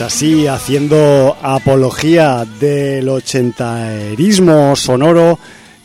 así haciendo apología del ochenterismo sonoro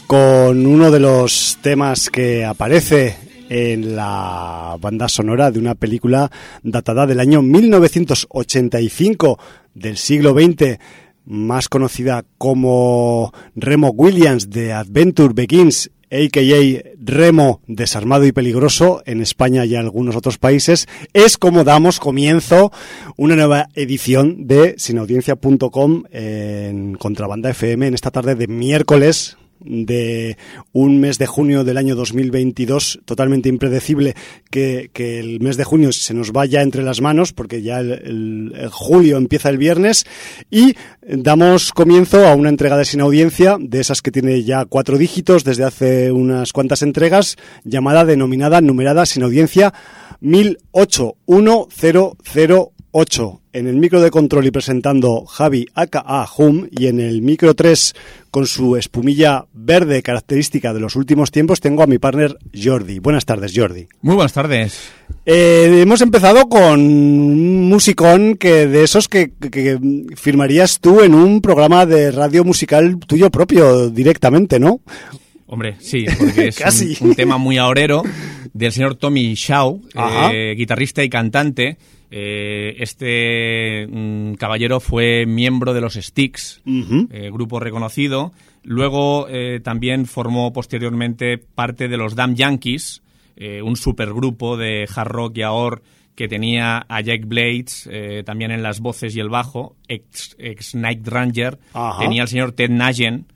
con uno de los temas que aparece en la banda sonora de una película datada del año 1985 del siglo XX, más conocida como Remo Williams de Adventure Begins a.k.a. Remo desarmado y peligroso en España y en algunos otros países, es como damos comienzo una nueva edición de sinaudiencia.com en Contrabanda FM en esta tarde de miércoles de un mes de junio del año 2022 totalmente impredecible que, el mes de junio se nos vaya entre las manos porque ya el, julio empieza el viernes y damos comienzo a una entrega de sin audiencia de esas que tiene ya cuatro dígitos desde hace unas cuantas entregas llamada denominada numerada sin audiencia 1008 en el micro de control y presentando Javi aka Hum y en el micro 3 con su espumilla verde característica de los últimos tiempos tengo a mi partner Jordi. Buenas tardes Jordi. Muy buenas tardes. Eh, hemos empezado con un musicón que de esos que, firmarías tú en un programa de radio musical tuyo propio directamente, ¿no? Hombre, sí, porque es Un, tema muy ahorero del señor Tommy Shaw, eh, guitarrista y cantante, eh, este mm, caballero fue miembro de los Sticks, eh, grupo reconocido. Luego eh, también formó posteriormente parte de los Damn Yankees, un supergrupo de hard rock y ahor que tenía a Jack Blades también en las voces y el bajo, ex, Night Ranger. Tenía al señor Ted Nugent,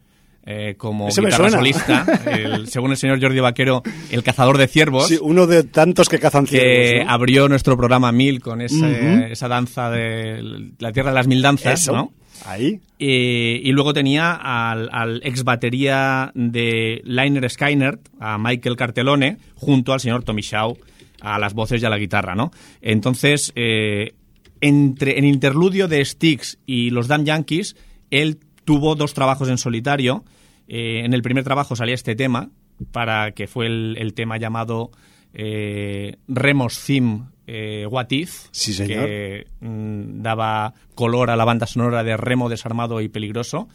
eh, como guitarra solista, según el señor Jordi Vaquero, el cazador de ciervos. Sí, uno de tantos que cazan ciervos. Que abrió nuestro programa Mil con esa danza de la tierra de las mil danzas, ¿no? Ahí. y luego tenía al, ex batería de Liner Skyner, a Michael Cartelone, junto al señor Tommy Shaw, a las voces y a la guitarra, ¿no? Entonces, eh, entre, en interludio de Sticks y los Damn Yankees, él tuvo dos trabajos en solitario eh, en el primer trabajo salía este tema, para que fue el, tema llamado eh, Remos Theme eh, What If, que mm, daba color a la banda sonora de Remo desarmado y peligroso,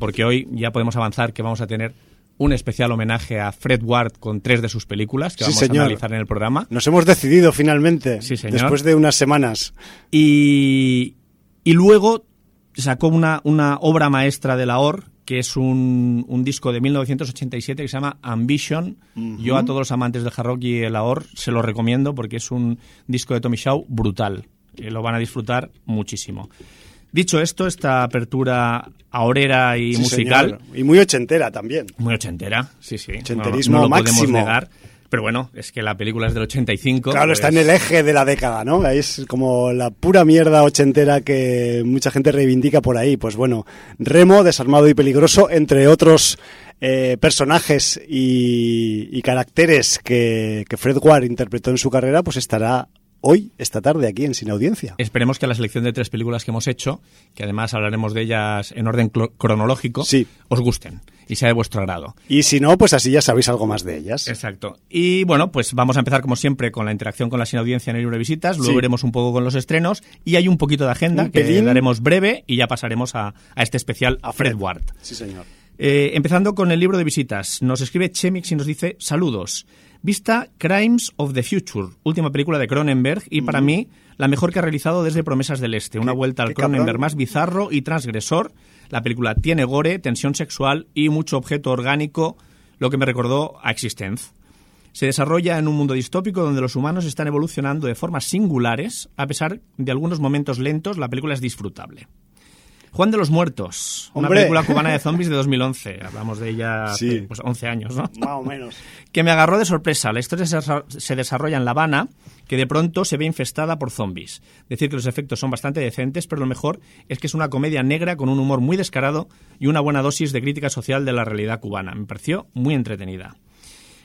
porque hoy ya podemos avanzar que vamos a tener un especial homenaje a Fred Ward con tres de sus películas que vamos a analizar en el programa. Nos hemos decidido finalmente, después de unas semanas. Y, y luego sacó una, una obra maestra de la OR que es un, un, disco de 1987 que se llama Ambition. Yo a todos los amantes del hard rock y el ahor se lo recomiendo porque es un disco de Tommy Shaw brutal. lo van a disfrutar muchísimo. Dicho esto, esta apertura ahorera y musical... Y muy ochentera también. Muy ochentera, sí, sí. Ochenterismo no, lo máximo. podemos negar. Pero bueno, es que la película es del 85. Claro, pues- está en el eje de la década, ¿no? Es como la pura mierda ochentera que mucha gente reivindica por ahí. Pues bueno, Remo, desarmado y peligroso, entre otros eh, personajes y, y caracteres que, que Fred Ward interpretó en su carrera, pues estará hoy, esta tarde, aquí en Sin Audiencia. Esperemos que la selección de tres películas que hemos hecho, que además hablaremos de ellas en orden cronológico, Sí. os gusten y sea de vuestro agrado. Y si no, pues así ya sabéis algo más de ellas. Exacto. Y bueno, pues vamos a empezar como siempre con la interacción con la sin audiencia en el libro de visitas, luego Sí. veremos un poco con los estrenos y hay un poquito de agenda Un que pelín. daremos breve y ya pasaremos a, a este especial A a Fred Ward. Sí, señor. Eh, empezando con el libro de visitas, nos escribe Chemix y nos dice saludos. Vista Crimes of the Future, última película de Cronenberg y para mí la mejor que ha realizado desde Promesas del Este. Una vuelta al cabrón. Cronenberg más bizarro y transgresor. La película tiene gore, tensión sexual y mucho objeto orgánico, lo que me recordó a Existence. Se desarrolla en un mundo distópico donde los humanos están evolucionando de formas singulares. A pesar de algunos momentos lentos, la película es disfrutable. Juan de los Muertos, una ¡Hombre! película cubana de zombies de 2011. Hablamos de ella hace Sí. pues, 11 años, ¿no? Más o menos. que me agarró de sorpresa. La historia se desarrolla en La Habana, que de pronto se ve infestada por zombies. Decir que los efectos son bastante decentes, pero lo mejor es que es una comedia negra con un humor muy descarado y una buena dosis de crítica social de la realidad cubana. Me pareció muy entretenida.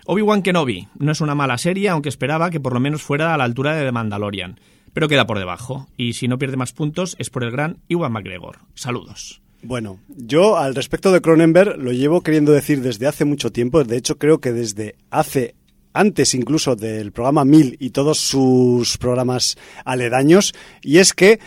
Obi-Wan Kenobi no es una mala serie, aunque esperaba que por lo menos fuera a la altura de The Mandalorian, pero queda por debajo. Y si no pierde más puntos es por el gran Iwan McGregor. Saludos. Bueno, yo al respecto de Cronenberg lo llevo queriendo decir desde hace mucho tiempo. De hecho, creo que desde hace antes incluso del programa 1000 y todos sus programas aledaños. Y es que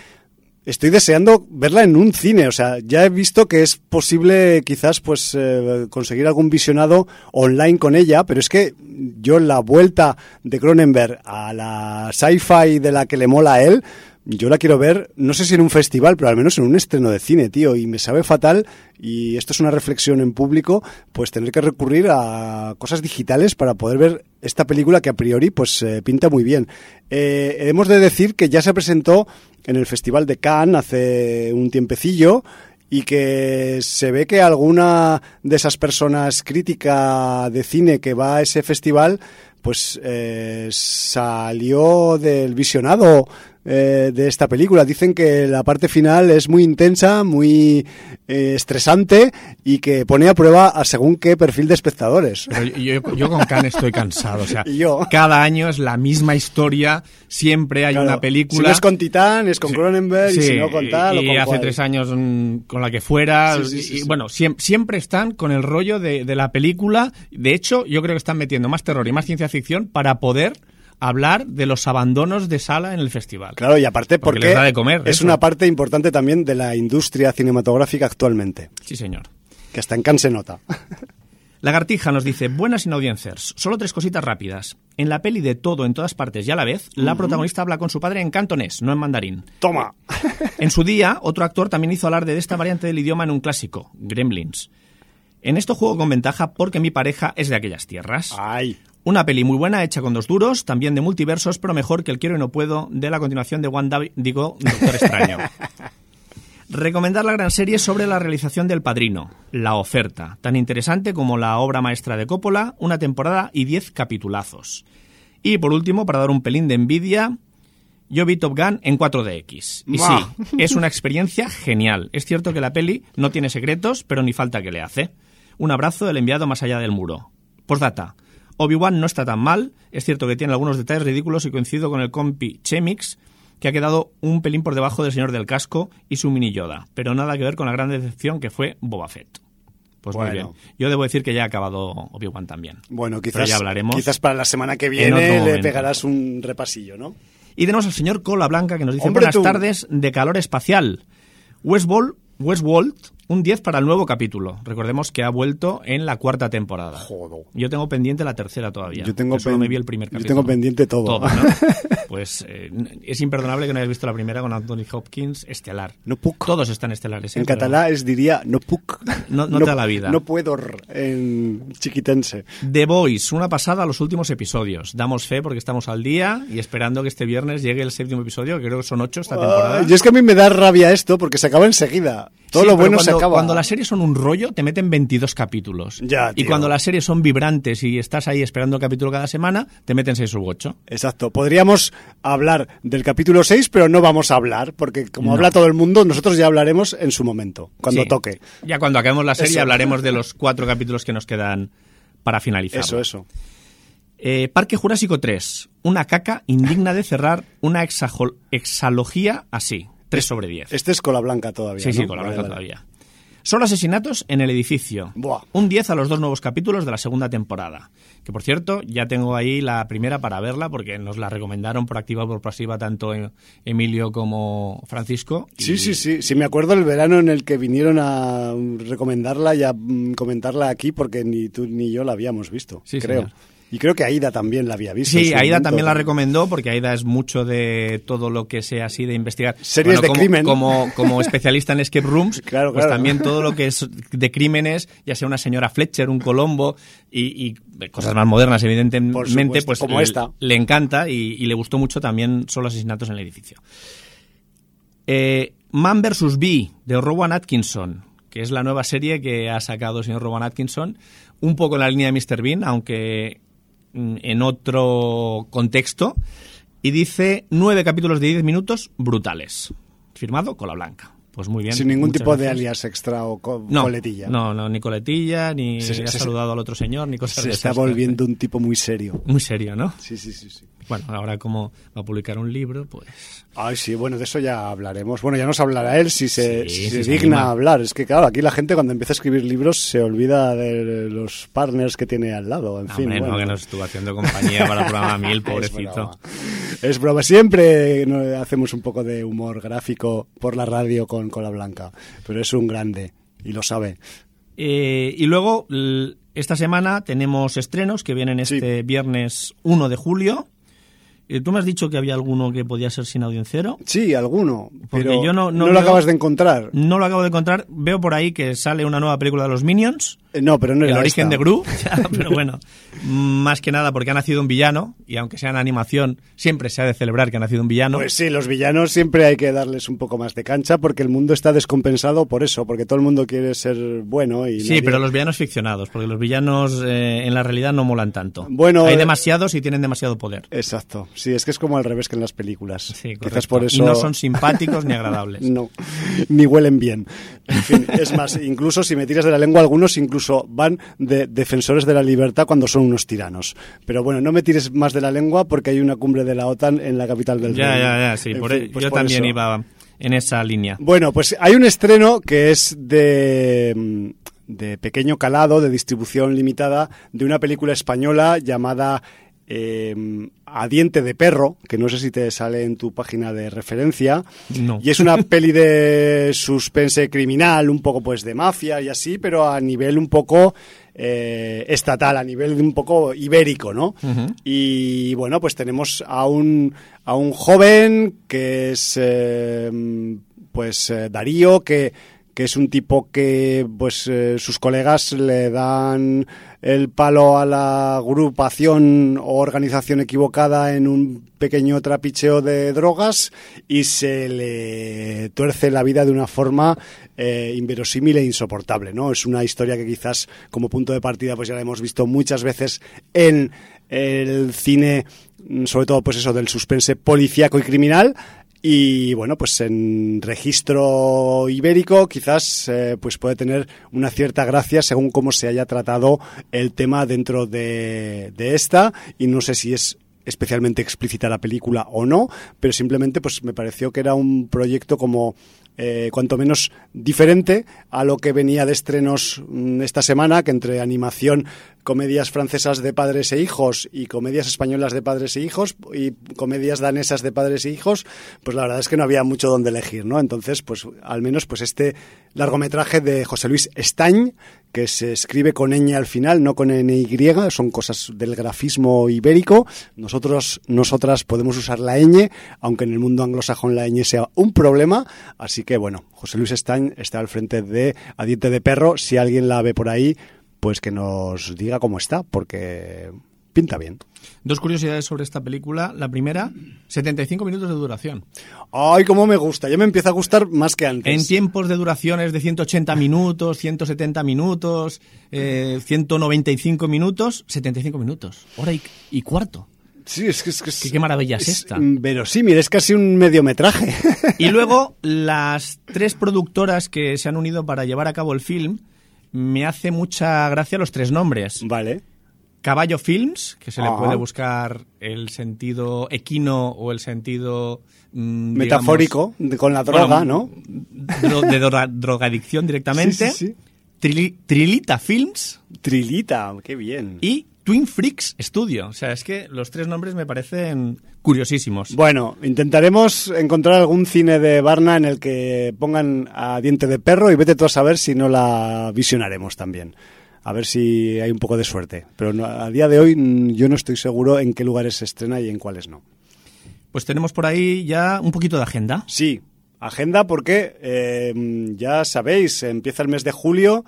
estoy deseando verla en un cine. O sea, ya he visto que es posible quizás pues eh, conseguir algún visionado online con ella, pero es que yo la vuelta de Cronenberg a la sci-fi de la que le mola a él, yo la quiero ver, no sé si en un festival, pero al menos en un estreno de cine, tío. Y me sabe fatal, y esto es una reflexión en público, pues tener que recurrir a cosas digitales para poder ver esta película que a priori pues eh, pinta muy bien. Eh, hemos de decir que ya se presentó en el Festival de Cannes hace un tiempecillo y que se ve que alguna de esas personas crítica de cine que va a ese festival pues eh, salió del visionado eh, de esta película. Dicen que la parte final es muy intensa, muy eh, estresante y que pone a prueba a según qué perfil de espectadores. Pero yo, yo- yo con Khan estoy cansado. O sea, yo. cada año es la misma historia. Siempre hay Claro, una película. Si no es con Titán, es con Sí, Cronenberg, y si no con tal y, o con hace cual. tres años mm, con la que fuera. Sí, sí, sí, y, sí. Bueno, siem- siempre están con el rollo de, de la película. De hecho, yo creo que están metiendo más terror y más ciencia ficción para poder hablar de los abandonos de sala en el festival. Claro, y aparte Porque porque, les da de comer, es eso. una parte importante también de la industria cinematográfica actualmente, Sí, señor. que hasta en Cannes se nota. Lagartija nos dice, buenas inaudiencers, solo tres cositas rápidas. En la peli de todo en todas partes y a la vez, la protagonista habla con su padre en cantonés, no en mandarín. Toma. En su día, otro actor también hizo alarde de esta variante del idioma en un clásico, Gremlins. En esto juego con ventaja porque mi pareja es de aquellas tierras. Ay. Una peli muy buena hecha con dos duros, también de multiversos, pero mejor que el quiero y no puedo de la continuación de One Davi- digo, Doctor Extraño. Recomendar la gran serie sobre la realización del Padrino, La Oferta, tan interesante como la obra maestra de Coppola, una temporada y diez capitulazos. Y por último, para dar un pelín de envidia, yo vi Top Gun en 4DX. Y sí, es una experiencia genial. Es cierto que la peli no tiene secretos, pero ni falta que le hace. Un abrazo del enviado más allá del muro. Postdata. Obi-Wan no está tan mal. Es cierto que tiene algunos detalles ridículos y coincido con el compi Chemix, que ha quedado un pelín por debajo del señor del casco y su mini Yoda. Pero nada que ver con la gran decepción que fue Boba Fett. Pues muy Bueno. bien. Yo debo decir que ya ha acabado Obi-Wan también. Bueno, quizás, ya hablaremos. quizás para la semana que en viene le pegarás un repasillo, ¿no? Y tenemos al señor Cola Blanca que nos dice Hombre, buenas tú. tardes de calor espacial. Westworld, Westworld, un 10 para el nuevo capítulo. Recordemos que ha vuelto en la cuarta temporada. Jodo. Yo tengo pendiente la tercera todavía. Yo tengo solo me vi el primer yo tengo pendiente todo. ¿no? Pues eh, es imperdonable que no hayas visto la primera con Anthony Hopkins estelar. No puc. Todos están estelares. ¿eh? En Pero catalán es diría no puc. No- no te da la vida. No puedo en chiquitense. The Boys, una pasada a los últimos episodios. Damos fe porque estamos al día y esperando que este viernes llegue el séptimo episodio, que creo que son ocho esta temporada. Ay, y es que a mí me da rabia esto porque se acaba enseguida. Todo Sí, lo pero bueno cuando, se acaba. Cuando las series son un rollo, te meten 22 capítulos. Ya, y cuando las series son vibrantes y estás ahí esperando el capítulo cada semana, te meten 6 u 8. Exacto. Podríamos hablar del capítulo 6, pero no vamos a hablar, porque como No. habla todo el mundo, nosotros ya hablaremos en su momento, cuando Sí. toque. Ya cuando acabemos la serie Eso. hablaremos de los cuatro capítulos que nos quedan para finalizar. Eso, eso. Eh, Parque Jurásico 3. Una caca indigna de cerrar una exalogía así. 3 sobre 10. Este es cola blanca todavía. Sí, sí, ¿no? con la Vale, blanca vale. todavía. Solo asesinatos en el edificio. Buah. Un 10 a los dos nuevos capítulos de la segunda temporada. Que por cierto, ya tengo ahí la primera para verla porque nos la recomendaron por activa o por pasiva tanto eh, Emilio como Francisco. y- Sí, sí, sí. Sí, me acuerdo el verano en el que vinieron a mm, recomendarla y a mm, comentarla aquí porque ni tú ni yo la habíamos visto, Sí, creo. señor. Y creo que Aida también la había visto. Sí, Aida momento. también la recomendó porque Aida es mucho de todo lo que sea así de investigar. Series de como, crimen. Como, como especialista en escape rooms, Claro, pues claro. también todo lo que es de crímenes, ya sea una señora Fletcher, un Colombo y, y cosas más modernas, evidentemente, pues como le, esta. le encanta y, y le gustó mucho también Solo asesinatos en el edificio. Eh, Man vs. Bee, de Rowan Atkinson, que es la nueva serie que ha sacado el señor Rowan Atkinson, un poco en la línea de Mr. Bean, aunque en otro contexto, y dice nueve capítulos de 10 minutos brutales. Firmado con la blanca. Pues muy bien. Sin ningún tipo de alias extra o co- No, coletilla. No, no, ni coletilla, ni Se- ha se- saludado al otro señor, ni cosas Se de está esas. volviendo un tipo muy serio. Muy serio, ¿no? Sí, sí, sí, sí. Bueno, ahora como va a publicar un libro, pues... Ay, sí, bueno, de eso ya hablaremos. Bueno, ya nos hablará él si se, Sí, si se se digna anima. a hablar. Es que, claro, aquí la gente cuando empieza a escribir libros se olvida de los partners que tiene al lado. En No, fin, hombre, no, bueno. que nos estuvo haciendo compañía para el programa Es pobrecito. broma. Es broma. Siempre hacemos un poco de humor gráfico por la radio con Cola Blanca. Pero es un grande y lo sabe. Eh, y luego, esta semana tenemos estrenos que vienen Sí. este viernes 1 de julio. Eh, Tú me has dicho que había alguno que podía ser sin audiencero. Sí, alguno. Porque Pero yo no- no lo veo- acabas de encontrar. No lo acabo de encontrar. Veo por ahí que sale una nueva película de los Minions. Eh, No, pero no era El origen esta. de Gru, Ya, pero bueno, más que nada porque ha nacido un villano y aunque sea en animación, siempre se ha de celebrar que ha nacido un villano. Pues sí, los villanos siempre hay que darles un poco más de cancha porque el mundo está descompensado por eso, porque todo el mundo quiere ser bueno y sí, nadie- pero los villanos ficcionados, porque los villanos eh, en la realidad no molan tanto. Bueno, Hay eh, demasiados y tienen demasiado poder. Exacto. Sí, es que es como al revés que en las películas. Sí, Quizás por eso Y no son simpáticos ni agradables. No, ni huelen bien. En fin, es más, incluso si me tiras de la lengua, algunos incluso van de defensores de la libertad cuando son unos tiranos. Pero bueno, no me tires más de la lengua porque hay una cumbre de la OTAN en la capital del Ya, Reino. ya, ya, sí. En por fin, e- pues yo por también eso. iba en esa línea. Bueno, pues hay un estreno que es de, mm, de pequeño calado, de distribución limitada, de una película española llamada eh, A diente de perro, que no sé si te sale en tu página de referencia. No. Y es una peli de suspense criminal, un poco pues de mafia y así, pero a nivel un poco eh, estatal, a nivel un poco ibérico, ¿no? Y bueno, pues tenemos a un, a un joven que es eh, pues eh, Darío, que, que es un tipo que pues eh, sus colegas le dan el palo a la agrupación o organización equivocada en un pequeño trapicheo de drogas y se le tuerce la vida de una forma eh, inverosímil e insoportable, ¿no? Es una historia que quizás como punto de partida pues ya la hemos visto muchas veces en el cine, mm, sobre todo pues eso del suspense policíaco y criminal. Y bueno, pues en registro ibérico quizás eh, pues puede tener una cierta gracia según cómo se haya tratado el tema dentro de, de esta. Y no sé si es especialmente explícita la película o no, pero simplemente pues me pareció que era un proyecto como eh, cuanto menos diferente a lo que venía de estrenos mm, esta semana, que entre animación, comedias francesas de padres e hijos y comedias españolas de padres e hijos y comedias danesas de padres e hijos, pues la verdad es que no había mucho donde elegir, ¿no? Entonces, pues al menos pues este largometraje de José Luis Estañ, que se escribe con ñ al final, no con NY, son cosas del grafismo ibérico. Nosotros, nosotras podemos usar la ñ, aunque en el mundo anglosajón la ñ sea un problema. Así que bueno, José Luis Estañ está al frente de A Diente de Perro. Si alguien la ve por ahí, pues que nos diga cómo está, porque pinta bien. Dos curiosidades sobre esta película. La primera, 75 minutos de duración. Ay, cómo me gusta. Ya me empieza a gustar más que antes. En tiempos de duraciones de 180 minutos, 170 minutos, eh, 195 minutos, 75 minutos. Hora y, y cuarto. Sí, es que es... que es- ¿Qué, qué maravilla es, esta? Verosímil, es casi un mediometraje. Y luego, las tres productoras que se han unido para llevar a cabo el film, me hace mucha gracia los tres nombres. vale. Caballo Films, que se le Ajá. puede buscar el sentido equino o el sentido... mm, digamos, Metafórico, de- con la droga, bueno, ¿no? dro- de droga- drogadicción directamente. Sí, sí, sí. Trili- Trilita Films Trilita, qué bien. y Twin Freaks Studio. O sea, es que los tres nombres me parecen curiosísimos. Bueno, intentaremos encontrar algún cine de Barna en el que pongan a diente de perro y vete tú a saber si no la visionaremos también. A ver si hay un poco de suerte. Pero no- a día de hoy mm, yo no estoy seguro en qué lugares se estrena y en cuáles no. Pues tenemos por ahí ya un poquito de agenda. Sí, agenda porque eh, ya sabéis, empieza el mes de julio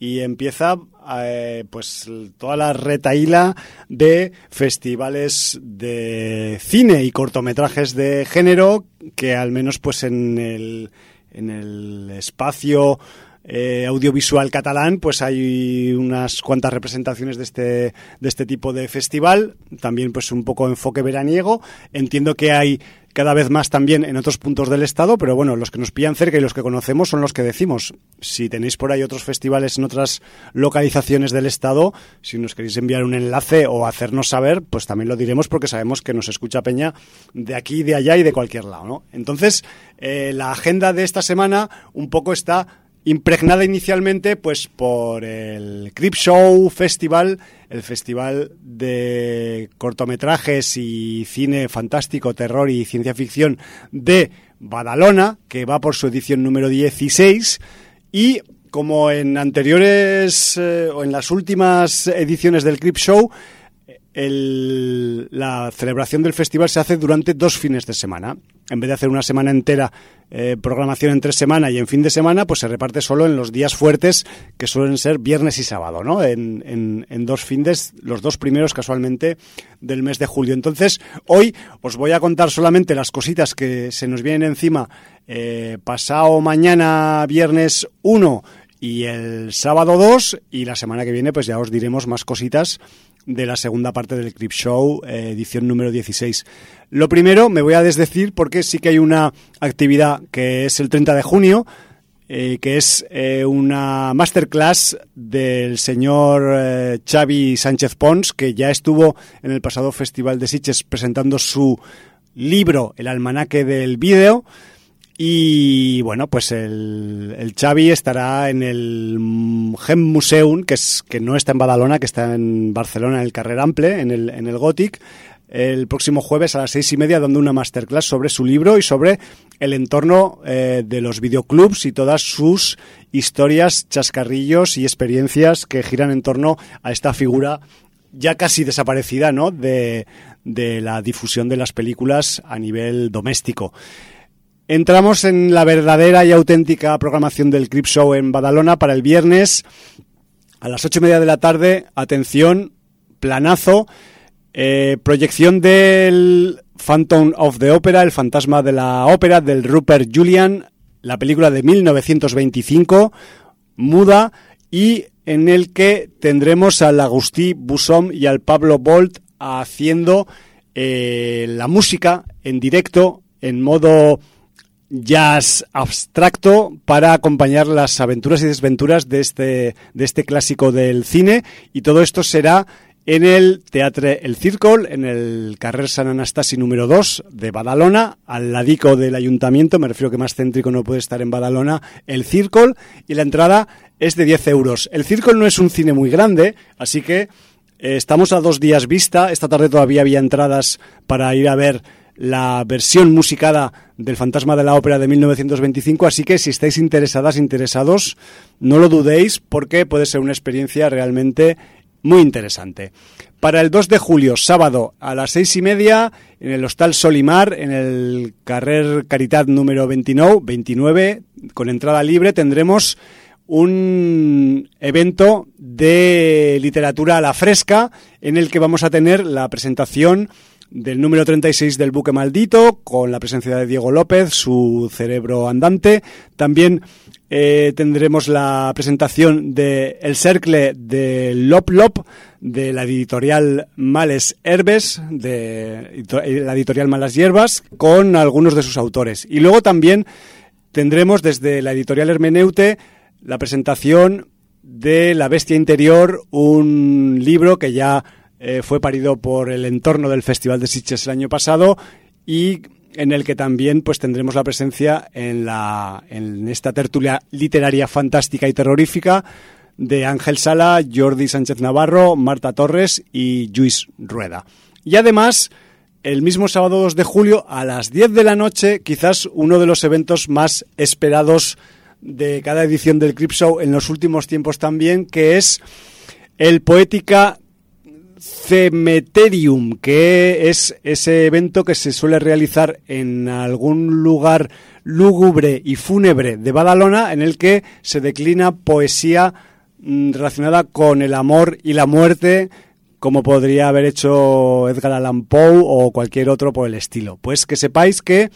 y empieza eh, pues toda la retaíla de festivales de cine y cortometrajes de género que al menos pues en el, en el espacio eh, audiovisual catalán, pues hay unas cuantas representaciones de este, de este tipo de festival, también pues un poco enfoque veraniego. Entiendo que hay cada vez más también en otros puntos del estado, pero bueno, los que nos pillan cerca y los que conocemos son los que decimos. Si tenéis por ahí otros festivales en otras localizaciones del estado, si nos queréis enviar un enlace o hacernos saber, pues también lo diremos porque sabemos que nos escucha Peña de aquí, de allá y de cualquier lado, ¿no? Entonces, eh, la agenda de esta semana un poco está impregnada inicialmente pues por el Crip Show Festival, el festival de cortometrajes y cine fantástico, terror y ciencia ficción de Badalona, que va por su edición número 16 y como en anteriores eh, o en las últimas ediciones del Crip Show la celebración del festival se hace durante dos fines de semana. En vez de hacer una semana entera, eh, programación entre semana y en fin de semana, pues se reparte solo en los días fuertes, que suelen ser viernes y sábado, ¿no? En, en- en dos fines, los dos primeros casualmente del mes de julio. Entonces, hoy os voy a contar solamente las cositas que se nos vienen encima eh, pasado mañana, viernes 1 y el sábado 2 y la semana que viene pues ya os diremos más cositas de la segunda parte del Crip Show, eh, edición número 16. Lo primero, me voy a desdecir porque sí que hay una actividad que es el 30 de junio, eh, que es eh, una masterclass del señor Xavi Sánchez Pons, que ya estuvo en el pasado Festival de Sitges presentando su libro, El almanaque del vídeo. Y bueno, pues el, el Xavi estará en el Gem Museum, que, es, que no está en Badalona, que está en Barcelona, en el Carrer Ample, en el, en el Gothic, el próximo jueves a las seis y media, dando una masterclass sobre su libro y sobre el entorno eh, de los videoclubs y todas sus historias, chascarrillos y experiencias que giran en torno a esta figura ya casi desaparecida, ¿no? De, de la difusión de las películas a nivel doméstico. Entramos en la verdadera y auténtica programación del Crip Show en Badalona para el viernes a las ocho y media de la tarde. Atención, planazo, eh, proyección del Phantom of the Opera, el fantasma de la ópera del Rupert Julian, la película de 1925, muda y en el que tendremos al Agustí Bussom y al Pablo Bolt haciendo eh, la música en directo en modo jazz abstracto para acompañar las aventuras y desventuras de este, de este clásico del cine. Y todo esto será en el Teatre El Círcol, en el Carrer San Anastasi número 2 de Badalona, al ladico del ayuntamiento, me refiero que más céntrico no puede estar en Badalona, El Círcol, y la entrada es de 10 euros. El Círcol no es un cine muy grande, así que eh, estamos a dos días vista, esta tarde todavía había entradas para ir a ver la versión musicada del Fantasma de la Ópera de 1925, así que si estáis interesadas, interesados, no lo dudéis porque puede ser una experiencia realmente muy interesante. Para el 2 de julio, sábado, a las seis y media, en el Hostal Solimar, en el Carrer Caritat número 29, 29, con entrada libre, tendremos un evento de literatura a la fresca en el que vamos a tener la presentación del número 36 del buque maldito, con la presencia de Diego López, su cerebro andante. También eh, tendremos la presentación de El Cercle de Lop Lop, de la editorial Males Herbes, de la editorial Malas Hierbas, con algunos de sus autores. Y luego también tendremos desde la editorial Hermeneute la presentación de La Bestia Interior, un libro que ya eh, fue parido por el entorno del Festival de Sitges el año pasado y en el que también pues tendremos la presencia en, la, en esta tertulia literaria fantástica y terrorífica de Ángel Sala, Jordi Sánchez Navarro, Marta Torres y Luis Rueda. Y además, el mismo sábado 2 de julio a las 10 de la noche, quizás uno de los eventos más esperados de cada edición del Crip Show en los últimos tiempos también, que es el Poética Cemeterium, que es ese evento que se suele realizar en algún lugar lúgubre y fúnebre de Badalona, en el que se declina poesía mm, relacionada con el amor y la muerte, como podría haber hecho Edgar Allan Poe o cualquier otro por el estilo. Pues que sepáis que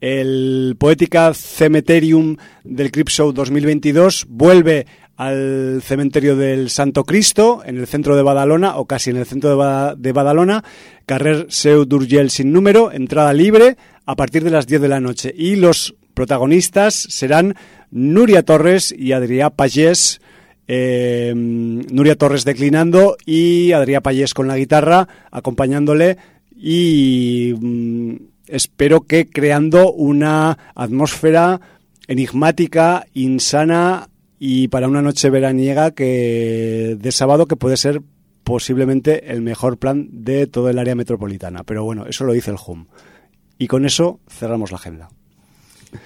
el Poética Cemeterium del Crip Show 2022 vuelve al cementerio del Santo Cristo, en el centro de Badalona, o casi en el centro de, Badalona, Carrer Seu d'Urgell sin número, entrada libre, a partir de las 10 de la noche. Y los protagonistas serán Nuria Torres y Adrià Pagés, eh, Nuria Torres declinando y Adrià Pagés con la guitarra, acompañándole y mm, espero que creando una atmósfera enigmática, insana, y para una noche veraniega que de sábado que puede ser posiblemente el mejor plan de todo el área metropolitana. Pero bueno, eso lo dice el HUM. Y con eso cerramos la agenda.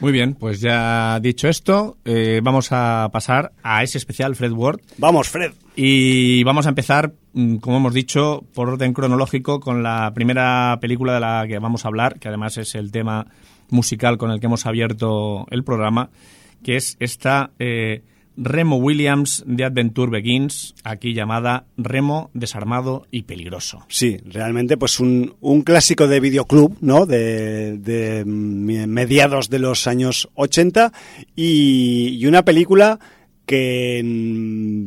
Muy bien, pues ya dicho esto, eh, vamos a pasar a ese especial Fred Ward. Vamos, Fred. Y vamos a empezar, mm, como hemos dicho, por orden cronológico con la primera película de la que vamos a hablar, que además es el tema musical con el que hemos abierto el programa, que es esta eh, Remo Williams de Adventure Begins, aquí llamada Remo desarmado y peligroso. Sí, realmente pues un, un clásico de videoclub, ¿no? De, de, mediados de los años 80 y, y una película que mm,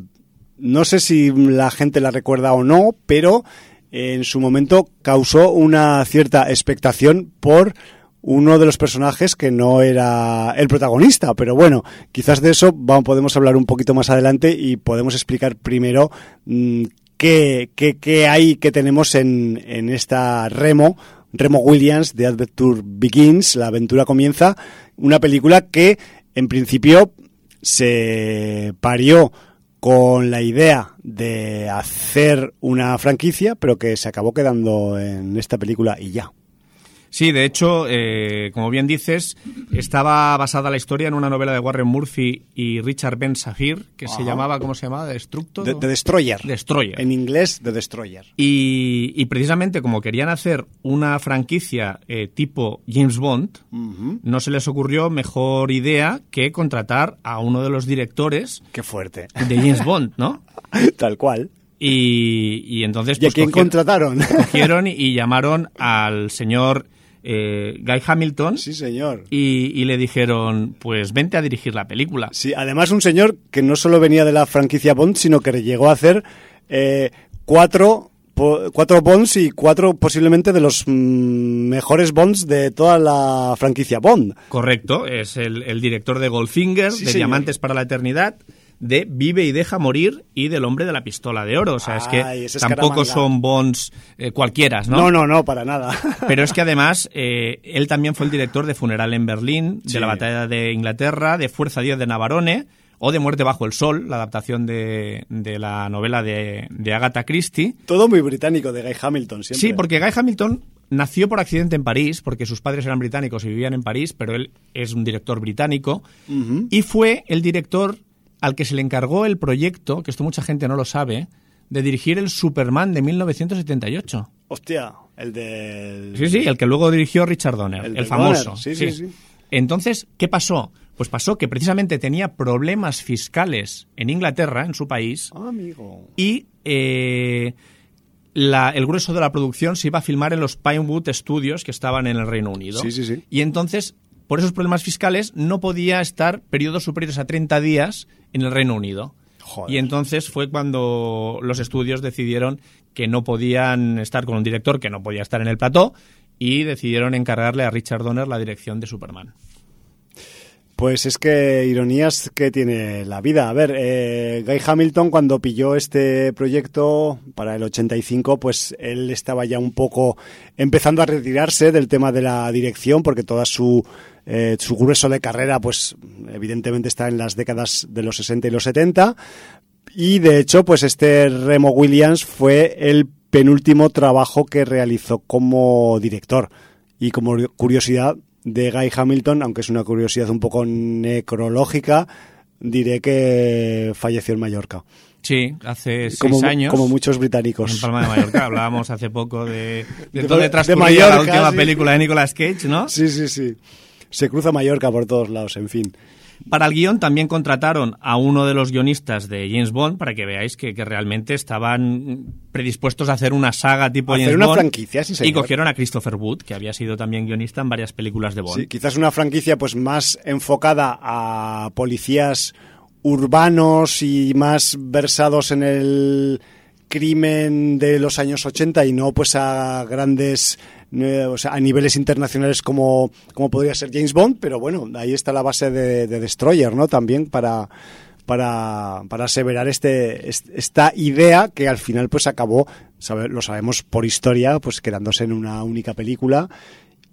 no sé si la gente la recuerda o no, pero en su momento causó una cierta expectación por uno de los personajes que no era el protagonista, pero bueno, quizás de eso vamos, podemos hablar un poquito más adelante y podemos explicar primero mm, qué, qué, hay que tenemos en, en esta Remo, Remo Williams de Adventure Begins, la aventura comienza, una película que en principio se parió con la idea de hacer una franquicia, pero que se acabó quedando en esta película y ya. Sí, de hecho, eh, como bien dices, estaba basada la historia en una novela de Warren Murphy y Richard Ben Safir, que se llamaba, ¿cómo se llamaba? ¿Destructo? The, Destroyer. Destroyer. En inglés, The Destroyer. Y, precisamente como querían hacer una franquicia eh, tipo James Bond, no se les ocurrió mejor idea que contratar a uno de los directores... Qué fuerte. De James Bond, ¿no? Tal cual. Y, entonces... ¿Y a pues, quién contrataron? Cogieron y llamaron al señor eh, Guy Hamilton. Sí, señor. Y, le dijeron, pues vente a dirigir la película. Sí, además un señor que no solo venía de la franquicia Bond, sino que llegó a hacer eh, cuatro cuatro Bonds y cuatro posiblemente de los mm, mejores Bonds de toda la franquicia Bond. Correcto, es el, director de Goldfinger, de Diamantes para la Eternidad, de Vive y deja morir y del hombre de la pistola de oro. O sea, es que tampoco son Bonds eh, cualquiera, ¿no? No, no, no, para nada. Pero es que además eh, él también fue el director de Funeral en Berlín, de la Batalla de Inglaterra, de Fuerza 10 de Navarone o de Muerte bajo el sol, la adaptación de, de la novela de, de, Agatha Christie. Todo muy británico de Guy Hamilton, siempre. Sí, porque Guy Hamilton nació por accidente en París, porque sus padres eran británicos y vivían en París, pero él es un director británico, y fue el director al que se le encargó el proyecto, que esto mucha gente no lo sabe, de dirigir el Superman de 1978. Hostia, el de... Sí, sí, el que luego dirigió Richard Donner, el, famoso. Sí, sí, sí, Entonces, ¿qué pasó? Pues pasó que precisamente tenía problemas fiscales en Inglaterra, en su país, Ah, amigo. y eh, la- el grueso de la producción se iba a filmar en los Pinewood Studios que estaban en el Reino Unido. Sí, sí, sí. Y entonces, por esos problemas fiscales, no podía estar periodos superiores a 30 días en el Reino Unido. Joder. Y entonces fue cuando los estudios decidieron que no podían estar con un director que no podía estar en el plató y decidieron encargarle a Richard Donner la dirección de Superman. Pues es que ironías que tiene la vida. A ver, eh, Guy Hamilton cuando pilló este proyecto para el 85, pues él estaba ya un poco empezando a retirarse del tema de la dirección porque toda su eh, su grueso de carrera, pues evidentemente está en las décadas de los 60 y los 70. Y de hecho, pues este Remo Williams fue el penúltimo trabajo que realizó como director. Y como curiosidad de Guy Hamilton, aunque es una curiosidad un poco necrológica, diré que falleció en Mallorca. Sí, hace seis Como, años. como muchos En británicos. Palma de Mallorca. Hablábamos hace poco de, de, De- dónde de transcurría la Mallorca, última sí. película de Nicolas Cage, ¿no? Sí, sí, sí. Se cruza Mallorca por todos lados, en fin. Para el guion también contrataron a uno de los guionistas de James Bond para que veáis que, que realmente estaban predispuestos a hacer una saga tipo Hacer James una Bond. franquicia, sí, y señor. cogieron a Christopher Wood, que había sido también guionista en varias películas de Bond. Sí, quizás una franquicia pues más enfocada a policías urbanos y más versados en el crimen de los años 80 y no pues a grandes eh, o sea, a niveles internacionales como, como podría ser James Bond, pero bueno, ahí está la base de, de Destroyer, ¿no? También para para, para aseverar este, est- esta idea que al final pues acabó, sabe- lo sabemos por historia, pues quedándose en una única película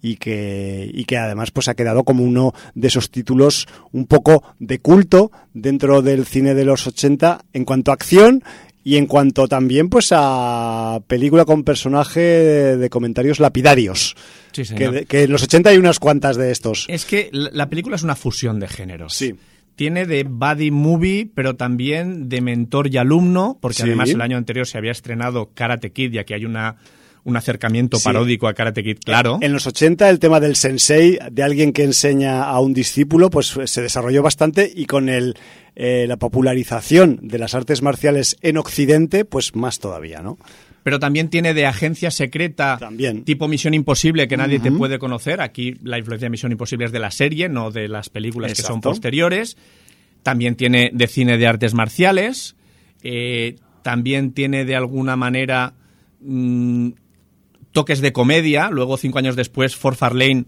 y que, y que además pues ha quedado como uno de esos títulos un poco de culto dentro del cine de los 80 en cuanto a acción y en cuanto también pues a película con personaje de, de comentarios lapidarios. Sí, Que, señor. que en los 80 hay unas cuantas de estos. Es que la la película es una fusión de géneros. Sí. Tiene de buddy movie, pero también de mentor y alumno, porque Sí. además el año anterior se había estrenado Karate Kid, ya que hay una, un acercamiento Sí. paródico a Karate Kid, claro. En los 80 el tema del sensei, de alguien que enseña a un discípulo, pues se desarrolló bastante y con el, eh, la popularización de las artes marciales en Occidente, pues más todavía, ¿no? Pero también tiene de agencia secreta, También. tipo Misión Imposible, que nadie te puede conocer. Aquí la influencia de Misión Imposible es de la serie, no de las películas que son posteriores. También tiene de cine de artes marciales. Eh, también tiene de alguna manera mm, toques de comedia. Luego, cinco años después, Ford Farlane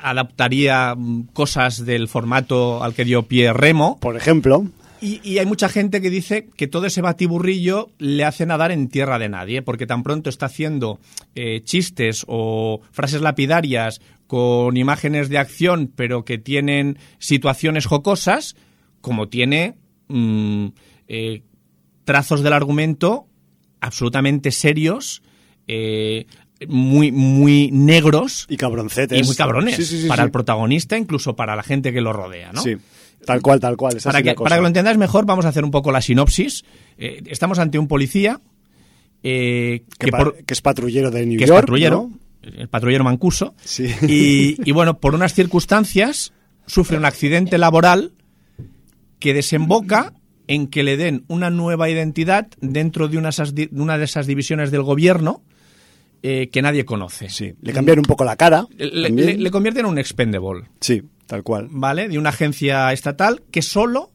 adaptaría mm, cosas del formato al que dio pie Remo. Por ejemplo, Y, y hay mucha gente que dice que todo ese batiburrillo le hace nadar en tierra de nadie, porque tan pronto está haciendo eh, chistes o frases lapidarias con imágenes de acción, pero que tienen situaciones jocosas, como tiene mm, eh, trazos del argumento absolutamente serios, eh, muy, muy negros y cabroncetes. y muy cabrones Sí, sí, sí, para el protagonista, incluso para la gente que lo rodea, ¿no? Sí, tal cual, tal cual. esa Para que, cosa. para que lo entendáis mejor, vamos a hacer un poco la sinopsis. Eh, estamos ante un policía eh, que, que, pa- por- que es patrullero de New que es York. patrullero, ¿no? el patrullero mancuso, Sí. y, y, bueno, por unas circunstancias sufre un accidente laboral que desemboca en que le den una nueva identidad dentro de una, de una de esas divisiones del gobierno eh, que nadie conoce. Sí, le cambian un poco la cara. Le, también. le- le convierte en un expendable. Sí, tal cual. ¿vale? De una agencia estatal que solo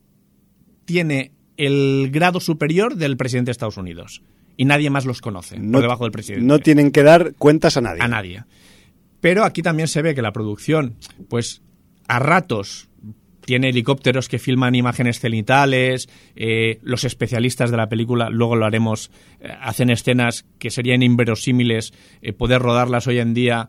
tiene el grado superior del presidente de Estados Unidos. Y nadie más los conoce por debajo del presidente. No tienen que dar cuentas a nadie. a nadie. Pero aquí también se ve que la producción, pues a ratos tiene helicópteros que filman imágenes cenitales, eh, los especialistas de la película, luego lo haremos, eh, hacen escenas que serían inverosímiles, eh, poder rodarlas hoy en día